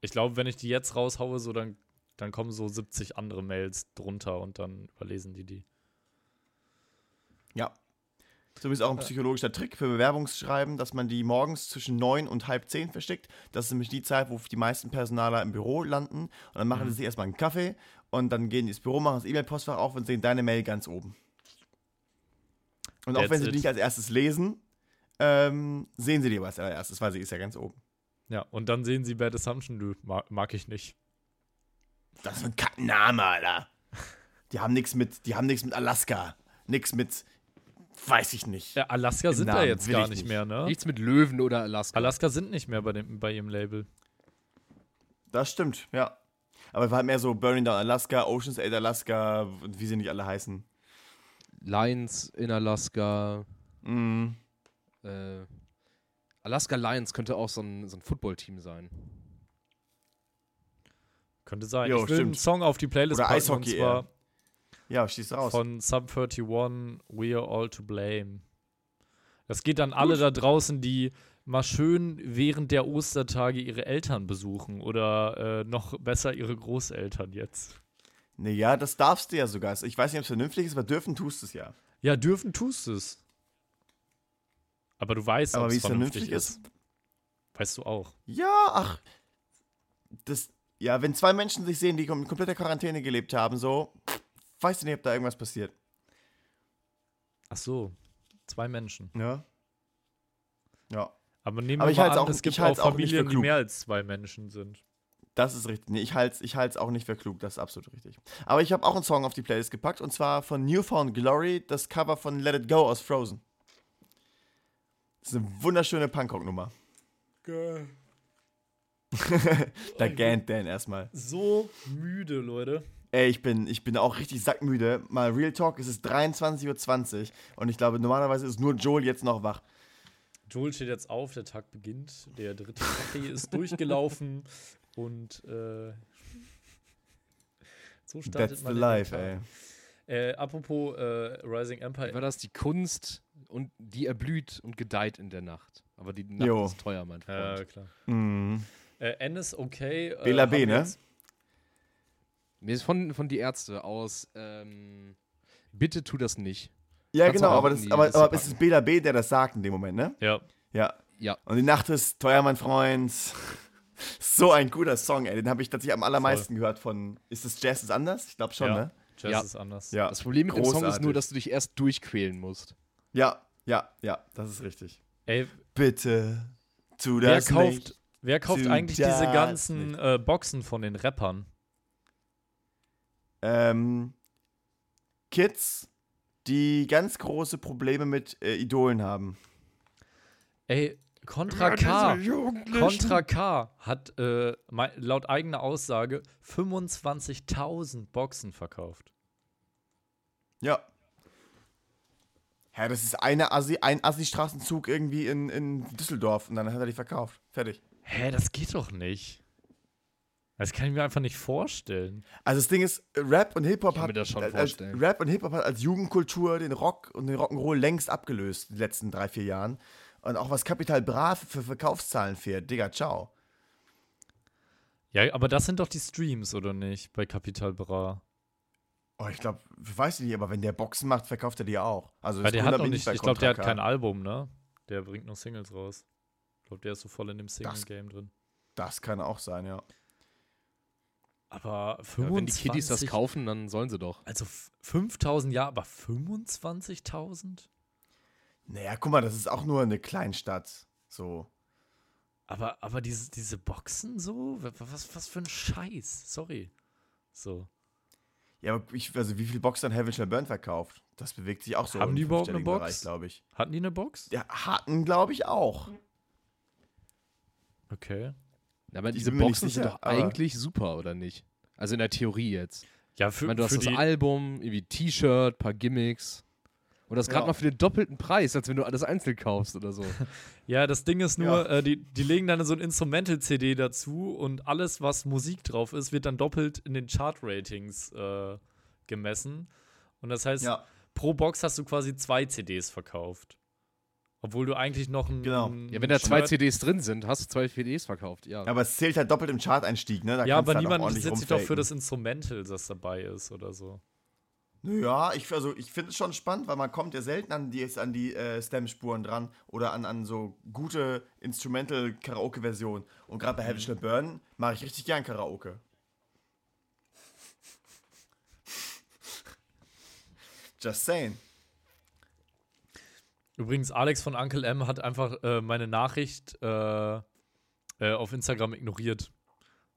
ich glaube, wenn ich die jetzt raushaue, so dann, dann kommen so 70 andere Mails drunter und dann überlesen die die. Ja. So ist auch ein psychologischer Trick für Bewerbungsschreiben, dass man die morgens zwischen neun und halb zehn versteckt. Das ist nämlich die Zeit, wo die meisten Personaler im Büro landen. Und dann machen Mhm. sie sich erstmal einen Kaffee und dann gehen die ins Büro, machen das E-Mail-Postfach auf und sehen deine Mail ganz oben. Und auch That's wenn sie it. die nicht als erstes lesen, ähm, sehen sie die aber als allererstes, weil sie ist ja ganz oben. Ja, und dann sehen sie Bad Assumption, nö, mag, mag ich nicht. Das ist ein Kackenname, Alter. Die haben nichts mit, die haben nichts mit Alaska. Nichts mit, weiß ich nicht. Ja, Alaska sind da Namen jetzt will gar ich nicht nicht. mehr, ne? Nichts mit Löwen oder Alaska. Alaska sind nicht mehr bei, dem, bei ihrem Label. Das stimmt, ja. Aber es war halt mehr so Burning Down Alaska, Ocean's 8 Alaska und wie sie nicht alle heißen. Lions in Alaska. Mhm. Äh, Alaska Lions könnte auch so ein, so ein Footballteam sein. Könnte sein. Jo, ich will einen stimmt. Song auf die Playlist Oder packen, Eishockey und zwar Ja, schießt raus. von Sub 31, We Are All to Blame. Das geht an alle da draußen, die mal schön während der Ostertage ihre Eltern besuchen oder äh, noch besser ihre Großeltern jetzt. Nee, ja, das darfst du ja sogar. Ich weiß nicht, ob es vernünftig ist, aber dürfen tust du es ja. Ja, dürfen tust du es. Aber du weißt, ob wie es vernünftig vernünftig ist. Weißt du auch. Ja, ach. Das, ja, wenn zwei Menschen sich sehen, die in kompletter Quarantäne gelebt haben, so, weißt du nicht, ob da irgendwas passiert. Ach so, zwei Menschen. Ja. Ja. Aber nehmen Aber wir ich mal an, auch- es gibt ich auch halt's auch nicht für Familien, die klug. mehr als zwei Menschen sind. Das ist richtig. Nee, ich halte es ich halt's auch nicht für klug, das ist absolut richtig. Aber ich habe auch einen Song auf die Playlist gepackt und zwar von Newfound Glory, das Cover von Let It Go aus Frozen. Das ist eine wunderschöne Punkrock-Nummer. Geil. [LAUGHS] Da gähnt Dan erstmal. So müde, Leute. Ey, ich bin, ich bin auch richtig sackmüde. Mal Real Talk, es ist 23.20 Uhr und ich glaube, normalerweise ist nur Joel jetzt noch wach. Joel steht jetzt auf, der Tag beginnt, der dritte Kaffee ist durchgelaufen [LAUGHS] und äh, so startet That's man the life, Tag. ey. Äh, apropos äh, Rising Wie Empire. war das? Die Kunst, und die erblüht und gedeiht in der Nacht. Aber die Nacht Jo. ist teuer, mein Ja, Freund. klar. Mhm. Äh, N ist okay. Äh, Bela B, wir ne? jetzt- Mir ist von, von die Ärzte aus, ähm, bitte tu das nicht. Ja, Kannst genau, aber, das, aber, Liste aber es ist Bela B, der das sagt in dem Moment, ne? Ja. Ja. Ja. Und die Nacht ist teuer, mein Freund. [LAUGHS] So ein guter Song, ey. Den habe ich tatsächlich am allermeisten gehört von. Ist das Jazz ist anders? Ich glaube schon, Ja. ne? Jazz Ja. ist anders. Ja. Das Problem mit dem Song ist Großartig. nur, dass du dich erst durchquälen musst. Ja, ja, ja, das ist richtig. Ey, Bitte tu wer das kauft, nicht. wer kauft eigentlich diese ganzen äh, Boxen von den Rappern? Ähm, Kids, die ganz große Probleme mit äh, Idolen haben. Ey, Contra K. Contra K hat äh, laut eigener Aussage 25.000 Boxen verkauft. Ja. Ja, das ist eine Assi, ein Assi-Straßenzug irgendwie in, in Düsseldorf und dann hat er die verkauft. Fertig. Hä, das geht doch nicht. Das kann ich mir einfach nicht vorstellen. Also das Ding ist, Rap und Hip-Hop hat als. Rap und Hip-Hop hat als Jugendkultur den Rock und den Rock'n'Roll längst abgelöst in den letzten drei, vier Jahren. Und auch was Kapital Bra für Verkaufszahlen fährt, Digga, ciao. Ja, aber das sind doch die Streams, oder nicht? Bei Capital Bra. Oh, ich glaube, weiß ich nicht, aber wenn der Boxen macht, verkauft er die ja auch. Also der hat noch nicht, ich glaube, der hat kein. Album, ne? Der bringt noch Singles raus. Ich glaube, der ist so voll in dem Single-Game drin. Das kann auch sein, ja. Aber Ja, 25, wenn die Kiddies das kaufen, dann sollen sie doch. Also f- 5000 ja, aber 25.000? Naja, guck mal, das ist auch nur eine Kleinstadt. So. Aber, aber diese, diese Boxen so? Wa- Was, was für ein Scheiß. Sorry. So. Ja, aber ich, also wie viel Box dann Heaven Burn verkauft? Das bewegt sich auch so Haben im die überhaupt eine Box? Bereich, glaube ich. Hatten die eine Box? Ja, hatten, glaube ich, auch. Okay. Aber Ich diese Boxen sind sicher, doch aber- eigentlich super, oder nicht? Also in der Theorie jetzt. Ja, Ich für, meine, du hast das Album, irgendwie T-Shirt, paar Gimmicks. Und das gerade Ja. noch für den doppelten Preis, als wenn du alles einzeln kaufst oder so. [LAUGHS] Ja, das Ding ist nur, Ja. äh, die, die legen dann so ein Instrumental-CD dazu und alles, was Musik drauf ist, wird dann doppelt in den Chart-Ratings äh, gemessen. Und das heißt, Ja. pro Box hast du quasi zwei CDs verkauft. Obwohl du eigentlich noch ein. Genau. Ja, wenn da zwei Shirt- CDs drin sind, hast du zwei CDs verkauft, ja. Aber es zählt halt doppelt im Chart-Einstieg, ne? Da Ja, aber halt niemand interessiert sich doch für das Instrumental, das dabei ist oder so. Ja, ich, also ich finde es schon spannend, weil man kommt ja selten an die, an die äh, Stem-Spuren dran oder an, an so gute Instrumental-Karaoke-Versionen. Und gerade bei Heaven Shall Burn mache ich richtig gern Karaoke. [LAUGHS] Just saying. Übrigens, Alex von Uncle M hat einfach äh, meine Nachricht äh, äh, auf Instagram ignoriert.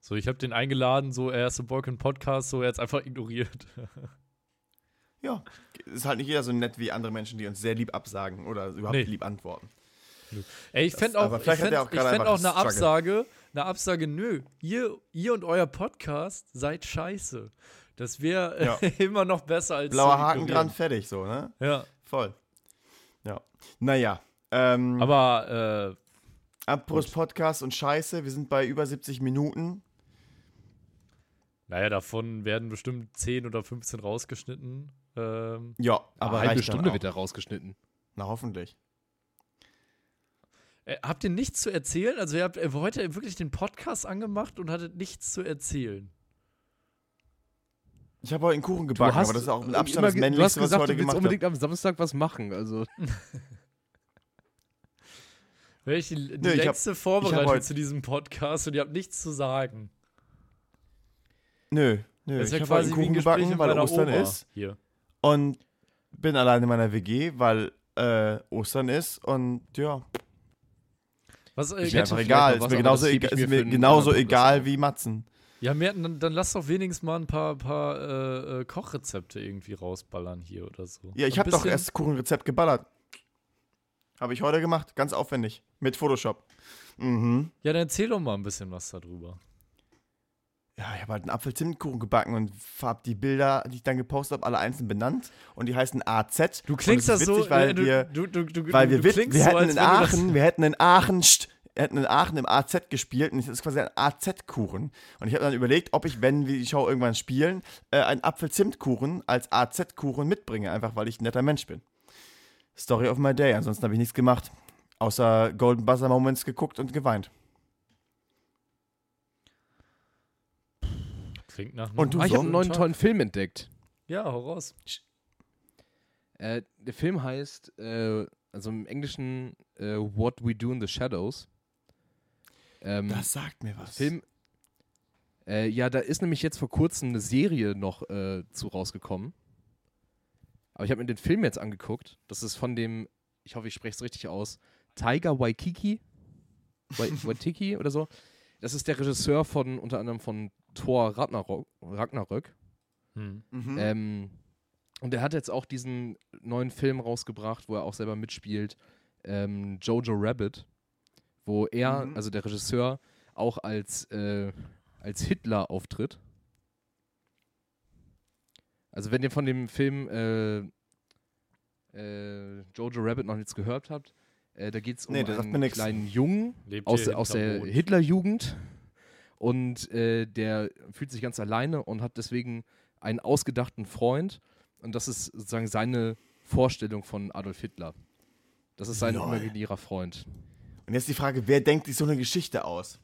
So, ich habe den eingeladen, so, er ist im Balkan Podcast, so, er hat es einfach ignoriert. [LAUGHS] Ja, ist halt nicht jeder so nett wie andere Menschen, die uns sehr lieb absagen oder überhaupt Nee. lieb antworten. Ey, ich fände auch, ich fänd, auch ich fänd auch eine. Absage, eine Absage, nö, ihr, ihr und euer Podcast seid scheiße. Das wäre Ja. [LAUGHS] immer noch besser als Blauer Haken dran, fertig so, ne? Ja, Voll. Ja. Naja. Ähm, aber äh, Apropos Podcast und Scheiße, wir sind bei über 70 Minuten. naja, davon werden bestimmt 10 oder 15 rausgeschnitten. Ähm, Ja, Aber eine halbe Stunde wird da rausgeschnitten. Na, hoffentlich. äh, habt ihr nichts zu erzählen? Also ihr habt äh, heute wirklich den Podcast angemacht und hattet nichts zu erzählen. Ich habe heute einen Kuchen gebacken, aber das ist auch mit Abstand das ge- du hast männlichste, was ich gesagt, heute du willst gemacht habe. unbedingt am Samstag was machen. Also [LAUGHS] Welche die Nö, ich hab- letzte Vorbereitung heute- zu diesem Podcast und ihr habt nichts zu sagen. Nö, nö. Das ist ich habe heute quasi einen wie ein Kuchen gebacken, weil Ostern Oma ist. Hier. Und bin allein in meiner WG, weil äh, Ostern ist. Und ja, Was, äh, ist mir einfach egal. Ist was, mir genauso, egal, ich ist mir genauso egal wie Matzen. Ja, mehr, dann, dann lass doch wenigstens mal ein paar, paar äh, äh, Kochrezepte irgendwie rausballern hier oder so. Ja, ich habe doch erst Kuchenrezept geballert. Habe ich heute gemacht, ganz aufwendig. Mit Photoshop. Mhm. Ja, dann erzähl doch mal ein bisschen was darüber. Ja, ich habe halt einen Apfel-Zimtkuchen gebacken und habe die Bilder, die ich dann gepostet habe, alle einzeln benannt. Und die heißen AZ. Du klingst das ist so, witzig, weil äh, du, wir, du, du, du, weil wir, klingst wir so, hätten in Aachen, wir hätten in Aachen, st- hätten in Aachen im AZ gespielt und es ist quasi ein AZ-Kuchen. Und ich habe dann überlegt, ob ich, wenn wir die Show irgendwann spielen, äh, einen Apfel-Zimt-Kuchen als AZ-Kuchen mitbringe, einfach weil ich ein netter Mensch bin. Story of my day. Ansonsten habe ich nichts gemacht, außer Golden Buzzer Moments geguckt und geweint. Klingt nach einem- Und du ah, ich habe einen neuen tollen Film entdeckt. Ja, hau raus. Äh, der Film heißt, äh, also im Englischen, äh, What We Do in the Shadows. Ähm, Das sagt mir was. Film. Äh, ja, da ist nämlich jetzt vor kurzem eine Serie noch äh, zu rausgekommen. Aber ich habe mir den Film jetzt angeguckt. Das ist von dem, ich hoffe, ich spreche es richtig aus, Tiger Waikiki. Wai- [LAUGHS] Waitiki oder so. Das ist der Regisseur von unter anderem von Thor Ragnarok. Ragnarök. Hm. Mhm. Ähm, und er hat jetzt auch diesen neuen Film rausgebracht, wo er auch selber mitspielt, ähm, Jojo Rabbit, wo er, Mhm. also der Regisseur, auch als, äh, als Hitler auftritt. Also wenn ihr von dem Film äh, äh, Jojo Rabbit noch nichts gehört habt, äh, da geht es um Nee, einen kleinen Jungen, Lebt aus, aus der. Hitlerjugend und äh, der fühlt sich ganz alleine und hat deswegen einen ausgedachten Freund und das ist sozusagen seine Vorstellung von Adolf Hitler. Das ist sein imaginärer Freund. Und jetzt die Frage, wer denkt sich so eine Geschichte aus?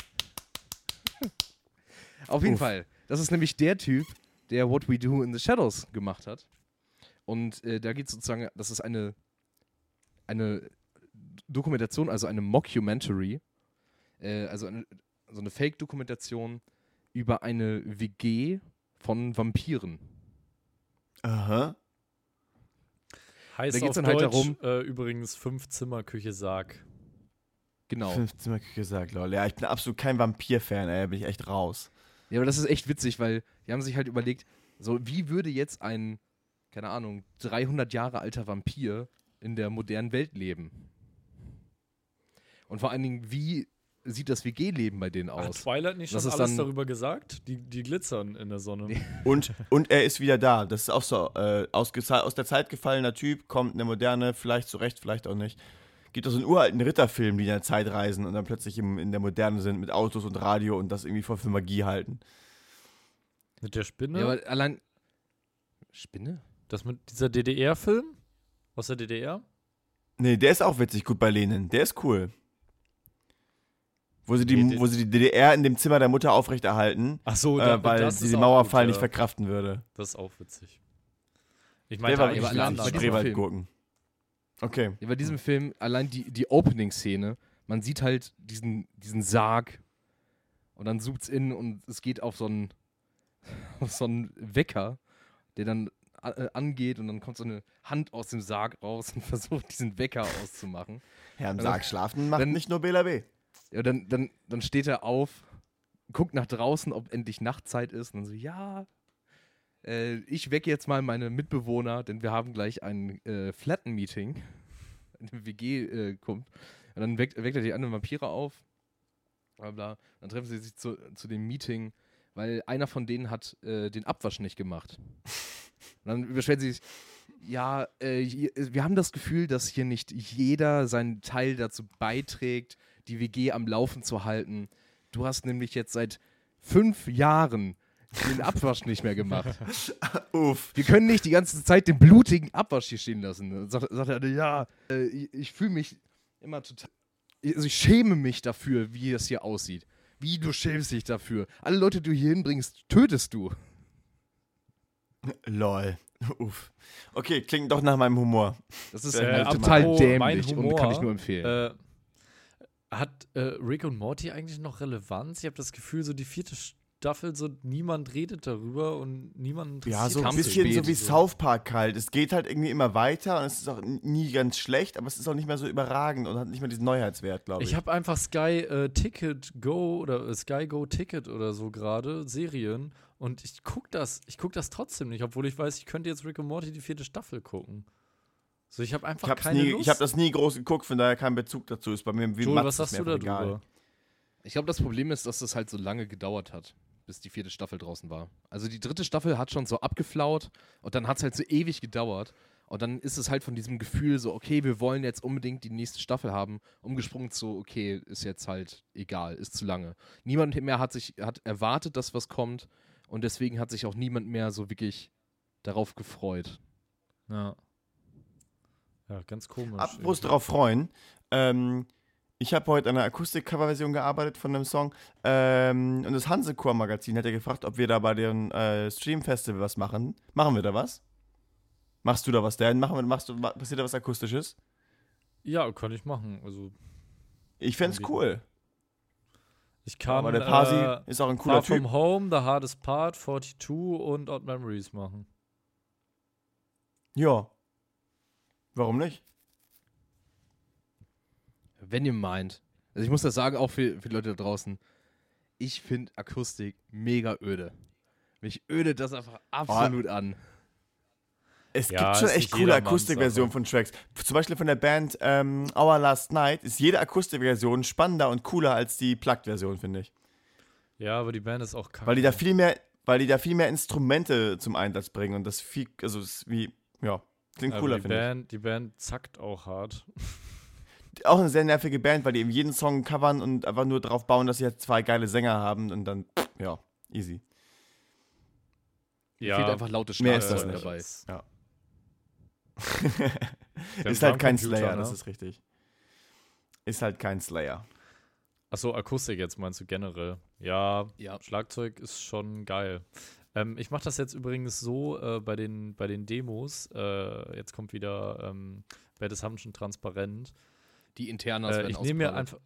Auf jeden Uff. Fall. Das ist nämlich der Typ, der What We Do in the Shadows gemacht hat. Und äh, da geht es sozusagen, das ist eine, eine Dokumentation, also eine Mockumentary, äh, also eine, so eine Fake-Dokumentation über eine WG von Vampiren. Aha. Heißt Da geht's auf dann halt Deutsch darum- äh, übrigens Fünf-Zimmer-Küche Sarg. Genau. Fünfzimmerküche gesagt, lol. Ja, ich bin absolut kein Vampir-Fan, ey. Bin ich echt raus. Ja, aber das ist echt witzig, weil die haben sich halt überlegt, so wie würde jetzt ein, keine Ahnung, 300 Jahre alter Vampir in der modernen Welt leben? Und vor allen Dingen, wie sieht das WG-Leben bei denen Hat aus? Twilight nicht Das schon ist alles darüber gesagt? Die, die glitzern in der Sonne. [LAUGHS] Und, und er ist wieder da. Das ist auch so äh, aus, aus der Zeit gefallener Typ, kommt eine moderne, vielleicht zurecht, vielleicht auch nicht. Gibt auch so einen uralten Ritterfilm, die in der Zeit reisen und dann plötzlich im, in der Moderne sind mit Autos und Radio und das irgendwie voll für Magie halten. Mit der Spinne? Ja, aber allein. Spinne? das mit dieser DDR-Film? Aus der DDR? Nee, der ist auch witzig gut bei Lenin. Der ist cool. Wo sie, die, Nee, wo sie die DDR in dem Zimmer der Mutter aufrechterhalten, Ach so, äh, weil sie den Mauerfall nicht verkraften würde. Das ist auch witzig. Ich eigentlich aber wirklich Okay. Ja, bei diesem Film, allein die, die Opening-Szene, man sieht halt diesen, diesen Sarg und dann zoomt's in und es geht auf so einen, [LAUGHS] auf so einen Wecker, der dann äh, angeht und dann kommt so eine Hand aus dem Sarg raus und [LAUGHS] versucht, diesen Wecker auszumachen. Herr im Also, Sarg schlafen macht dann- nicht nur Bela B. Ja, dann, dann, dann steht er auf, guckt nach draußen, ob endlich Nachtzeit ist und dann so, ja, äh, ich wecke jetzt mal meine Mitbewohner, denn wir haben gleich ein äh, Flatten-Meeting. [LAUGHS] Eine WG äh, kommt. Und dann weckt, weckt er die anderen Vampire auf. Bla bla. Dann treffen sie sich zu, zu dem Meeting, weil einer von denen hat äh, den Abwasch nicht gemacht. Und dann beschweren sie sich, ja, äh, hier- wir haben das Gefühl, dass hier nicht jeder seinen Teil dazu beiträgt, die WG am Laufen zu halten. Du hast nämlich jetzt seit fünf Jahren den Abwasch nicht mehr gemacht. [LAUGHS] Uff. Wir können nicht die ganze Zeit den blutigen Abwasch hier stehen lassen. Dann sagt, sagt er, ja, äh, ich, ich fühle mich immer total. Also ich schäme mich dafür, wie es hier aussieht. Wie du schämst dich dafür. Alle Leute, die du hier hinbringst, tötest du. Lol. [LAUGHS] Uff. Okay, klingt doch nach meinem Humor. Das ist Äh, halt apropos total mein dämlich und Humor, kann ich nur empfehlen. Äh, hat äh, Rick und Morty eigentlich noch Relevanz? Ich habe das Gefühl, so die vierte Staffel, so niemand redet darüber und niemand interessiert Ja, so ein bisschen so wie so. South Park halt. Es geht halt irgendwie immer weiter und es ist auch nie ganz schlecht, aber es ist auch nicht mehr so überragend und hat nicht mehr diesen Neuheitswert, glaube ich. Ich habe einfach Sky äh, Ticket Go oder äh, Sky Go Ticket oder so gerade, Serien. Und ich guck das, ich guck das trotzdem nicht, obwohl ich weiß, ich könnte jetzt Rick und Morty die vierte Staffel gucken. So, ich habe einfach ich habe keine nie, Lust. ich hab das nie groß geguckt, von daher kein Bezug dazu. Ist bei mir wie Joel, was ist sagst mir du da drüber? Ich glaube, das Problem ist, dass das halt so lange gedauert hat, bis die vierte Staffel draußen war. Also die dritte Staffel hat schon so abgeflaut und dann hat es halt so ewig gedauert. Und dann ist es halt von diesem Gefühl so, okay, wir wollen jetzt unbedingt die nächste Staffel haben, umgesprungen zu, okay, ist jetzt halt egal, ist zu lange. Niemand mehr hat sich, hat erwartet, dass was kommt und deswegen hat sich auch niemand mehr so wirklich darauf gefreut. Ja. Ja, ganz komisch. Apropos drauf freuen. Ähm, ich habe heute an einer Akustik-Cover-Version gearbeitet von einem Song. Ähm, und das Hansechor-Magazin hat ja gefragt, ob wir da bei dem äh, Stream-Festival was machen. Machen wir da was? Machst du da was, Dan? Machen wir, machst du, passiert da was Akustisches? Ja, kann ich machen. Also, Ich fänd's Irgendwie. cool. ich kann Aber der Pasi äh, ist auch ein Far cooler Typ. From Home, The Hardest Part, 42 und Odd Memories machen. Ja. Warum nicht? Wenn ihr meint. Also ich muss das sagen, auch für, für die Leute da draußen. Ich finde Akustik mega öde. Mich ödet das einfach absolut an. Es Ja, gibt schon echt coole Akustikversionen von Tracks. Zum Beispiel von der Band ähm, Our Last Night ist jede Akustikversion spannender und cooler als die Plugged-Version, finde ich. Ja, aber die Band ist auch kacke. Weil die da viel mehr, weil die da viel mehr Instrumente zum Einsatz bringen und das viel, also es ist wie, ja, klingt aber cooler, die finde Band, Die Band zackt auch hart. [LAUGHS] Auch eine sehr nervige Band, weil die eben jeden Song covern und einfach nur darauf bauen, dass sie halt zwei geile Sänger haben und dann, ja, easy. Mir fehlt einfach laute Mehr ist das nicht. dabei. Ja. [LAUGHS] Ist halt kein Drumcomputer, Slayer, ne? das ist richtig. Ist halt kein Slayer. Achso, Akustik jetzt meinst du generell. Ja, Ja. Schlagzeug ist schon geil. Ähm, ich mache das jetzt übrigens so äh, bei, den, bei den Demos. Äh, jetzt kommt wieder ähm, Bad schon transparent. Die Internas Äh, werden ich nehme mir einfach.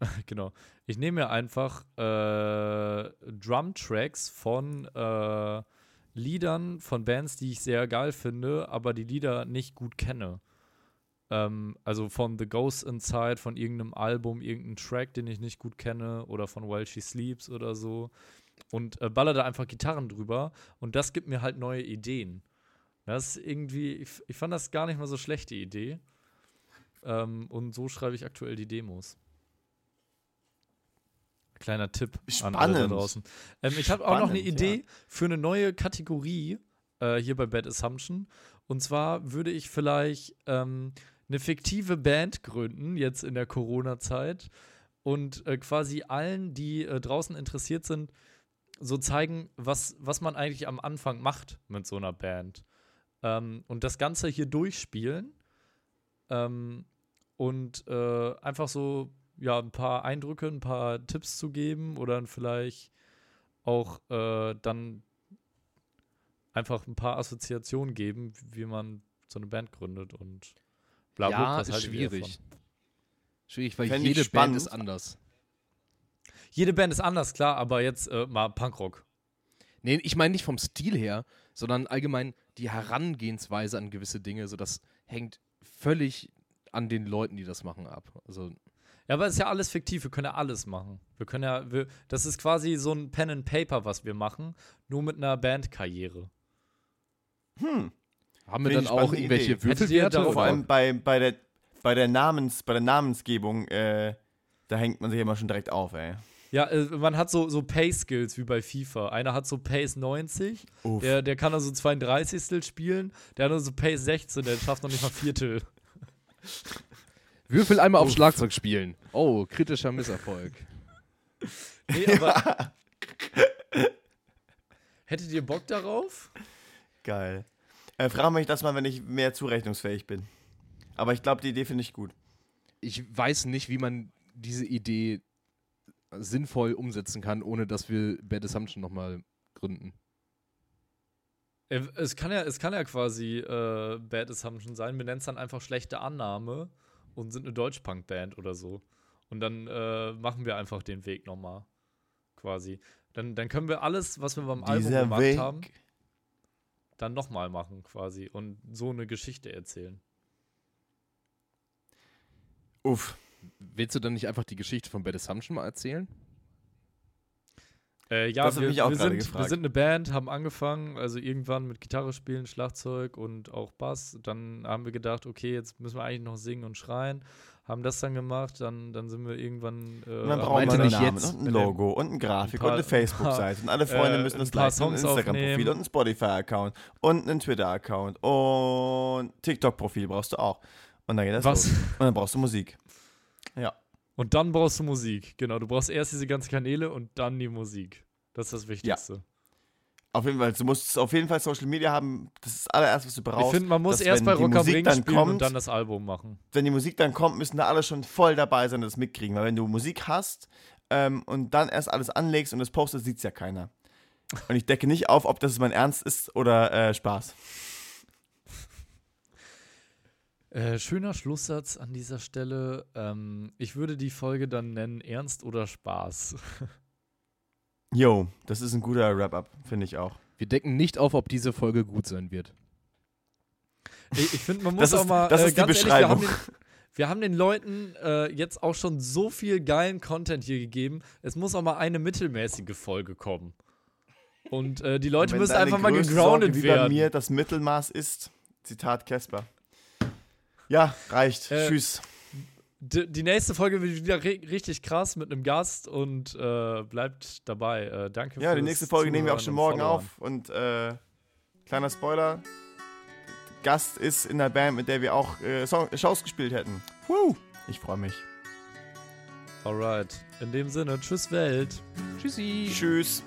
[LAUGHS] genau. Ich nehme mir einfach äh, Drum-Tracks von äh, Liedern von Bands, die ich sehr geil finde, aber die Lieder nicht gut kenne. Ähm, also von The Ghost Inside, von irgendeinem Album, irgendeinem Track, den ich nicht gut kenne, oder von While She Sleeps oder so. Und äh, baller da einfach Gitarren drüber. Und das gibt mir halt neue Ideen. Das ist irgendwie, ich, ich fand das gar nicht mal so schlechte Idee. Ähm, und so schreibe ich aktuell die Demos. Kleiner Tipp an alle da Spannend. draußen. Ähm, ich habe auch noch eine Spannend, Idee ja. für eine neue Kategorie äh, hier bei Bad Assumption. Und zwar würde ich vielleicht ähm, eine fiktive Band gründen, jetzt in der Corona-Zeit. Und äh, quasi allen, die äh, draußen interessiert sind, so zeigen, was, was man eigentlich am Anfang macht mit so einer Band. Ähm, und das Ganze hier durchspielen. Ähm, und äh, einfach so, ja, ein paar Eindrücke, ein paar Tipps zu geben oder dann vielleicht auch äh, dann einfach ein paar Assoziationen geben, wie man so eine Band gründet und bla bla. ja, ist schwierig. Schwierig, weil Fänd ich jede Band ist anders. Jede Band ist anders, klar, aber jetzt äh, mal Punkrock. Nee, ich meine nicht vom Stil her, sondern allgemein die Herangehensweise an gewisse Dinge. So, das hängt völlig an den Leuten, die das machen, ab. Also, Ja, aber es ist ja alles fiktiv, wir können ja alles machen. Wir können ja, wir, das ist quasi so ein Pen and Paper, was wir machen, nur mit einer Bandkarriere. Hm. haben wir Finde dann auch irgendwelche Idee. Würfelwerte? Vor allem bei, bei, der, bei, der Namens, bei der Namensgebung, äh, da hängt man sich immer schon direkt auf, ey. Ja, äh, man hat so, so Pace-Skills wie bei FIFA. Einer hat so Pace 90, Uff. der, der kann also 32. spielen, der andere so Pace 16, der schafft noch nicht mal Viertel. [LAUGHS] Würfel einmal auf Schlagzeug spielen. Oh, kritischer Misserfolg. Nee, aber. Hättet ihr Bock darauf? Geil. Äh, frag mich das mal, wenn ich mehr zurechnungsfähig bin. Aber ich glaube, die Idee finde ich gut. Ich weiß nicht, wie man diese Idee sinnvoll umsetzen kann, ohne dass wir Bad Assumption nochmal gründen. Äh, Es kann ja, es kann ja quasi äh, Bad Assumption sein. Wir nennen es dann einfach schlechte Annahme und sind eine Deutsch-Punk-Band oder so. Und dann äh, machen wir einfach den Weg nochmal. Quasi. Dann, dann können wir alles, was wir beim Album Dieser gemacht Weg. haben, dann nochmal machen quasi und so eine Geschichte erzählen. Uff. Willst du dann nicht einfach die Geschichte von Bad Assumption mal erzählen? Äh, ja, Das wir, ich auch wir, sind, wir sind eine Band, haben angefangen, also irgendwann mit Gitarre spielen, Schlagzeug und auch Bass. Dann haben wir gedacht, okay, jetzt müssen wir eigentlich noch singen und schreien. Haben das dann gemacht, dann, dann sind wir irgendwann. Äh, Und dann haben brauchen wir meinte einen nicht Namen jetzt, und ein wenn er- Logo und eine Grafik ein paar- und eine Facebook-Seite. Und alle Freunde äh, müssen das ein liken. Und ein Instagram-Profil und ein Spotify-Account und einen Twitter-Account und TikTok-Profil brauchst du auch. Und dann geht das Was? los. Und dann brauchst du Musik. Ja. Und dann brauchst du Musik. Genau, du brauchst erst diese ganzen Kanäle und dann die Musik. Das ist das Wichtigste. Auf jeden Fall, du musst auf jeden Fall Social Media haben. Das ist das allererste, was du brauchst. Ich finde, man muss dass, erst bei Rock am Ring dann spielen kommt, und dann das Album machen. wenn die Musik dann kommt, müssen da alle schon voll dabei sein und das mitkriegen. Weil wenn du Musik hast ähm, und dann erst alles anlegst und das postest, sieht es ja keiner. Und ich decke nicht auf, ob das mein Ernst ist oder äh, Spaß. Äh, schöner Schlusssatz an dieser Stelle. Ähm, ich würde die Folge dann nennen Ernst oder Spaß. [LAUGHS] Yo, das ist ein guter Wrap-Up, finde ich auch. Wir decken nicht auf, ob diese Folge gut sein wird. Ich, ich finde, man [LAUGHS] muss Das auch ist- mal. das äh, ist die ganz ehrlich, wir haben, Beschreibung. den, wir haben den Leuten äh, jetzt auch schon so viel geilen Content hier gegeben. Es muss auch mal eine mittelmäßige Folge kommen. Und äh, die Leute müssen einfach mal gegroundet Sorge, wie bei werden. mir das Mittelmaß ist, Zitat Casper. Ja, reicht. Äh, Tschüss. Die nächste Folge wird wieder ri richtig krass mit einem Gast und äh, bleibt dabei. Äh, danke Ja, die nächste Folge nehmen wir auch schon morgen Followern. auf. Und äh, kleiner Spoiler: Gast ist in der Band, mit der wir auch äh, Song Shows gespielt hätten. Woo! Ich freue mich. Alright. In dem Sinne, tschüss Welt. Tschüssi. Tschüss.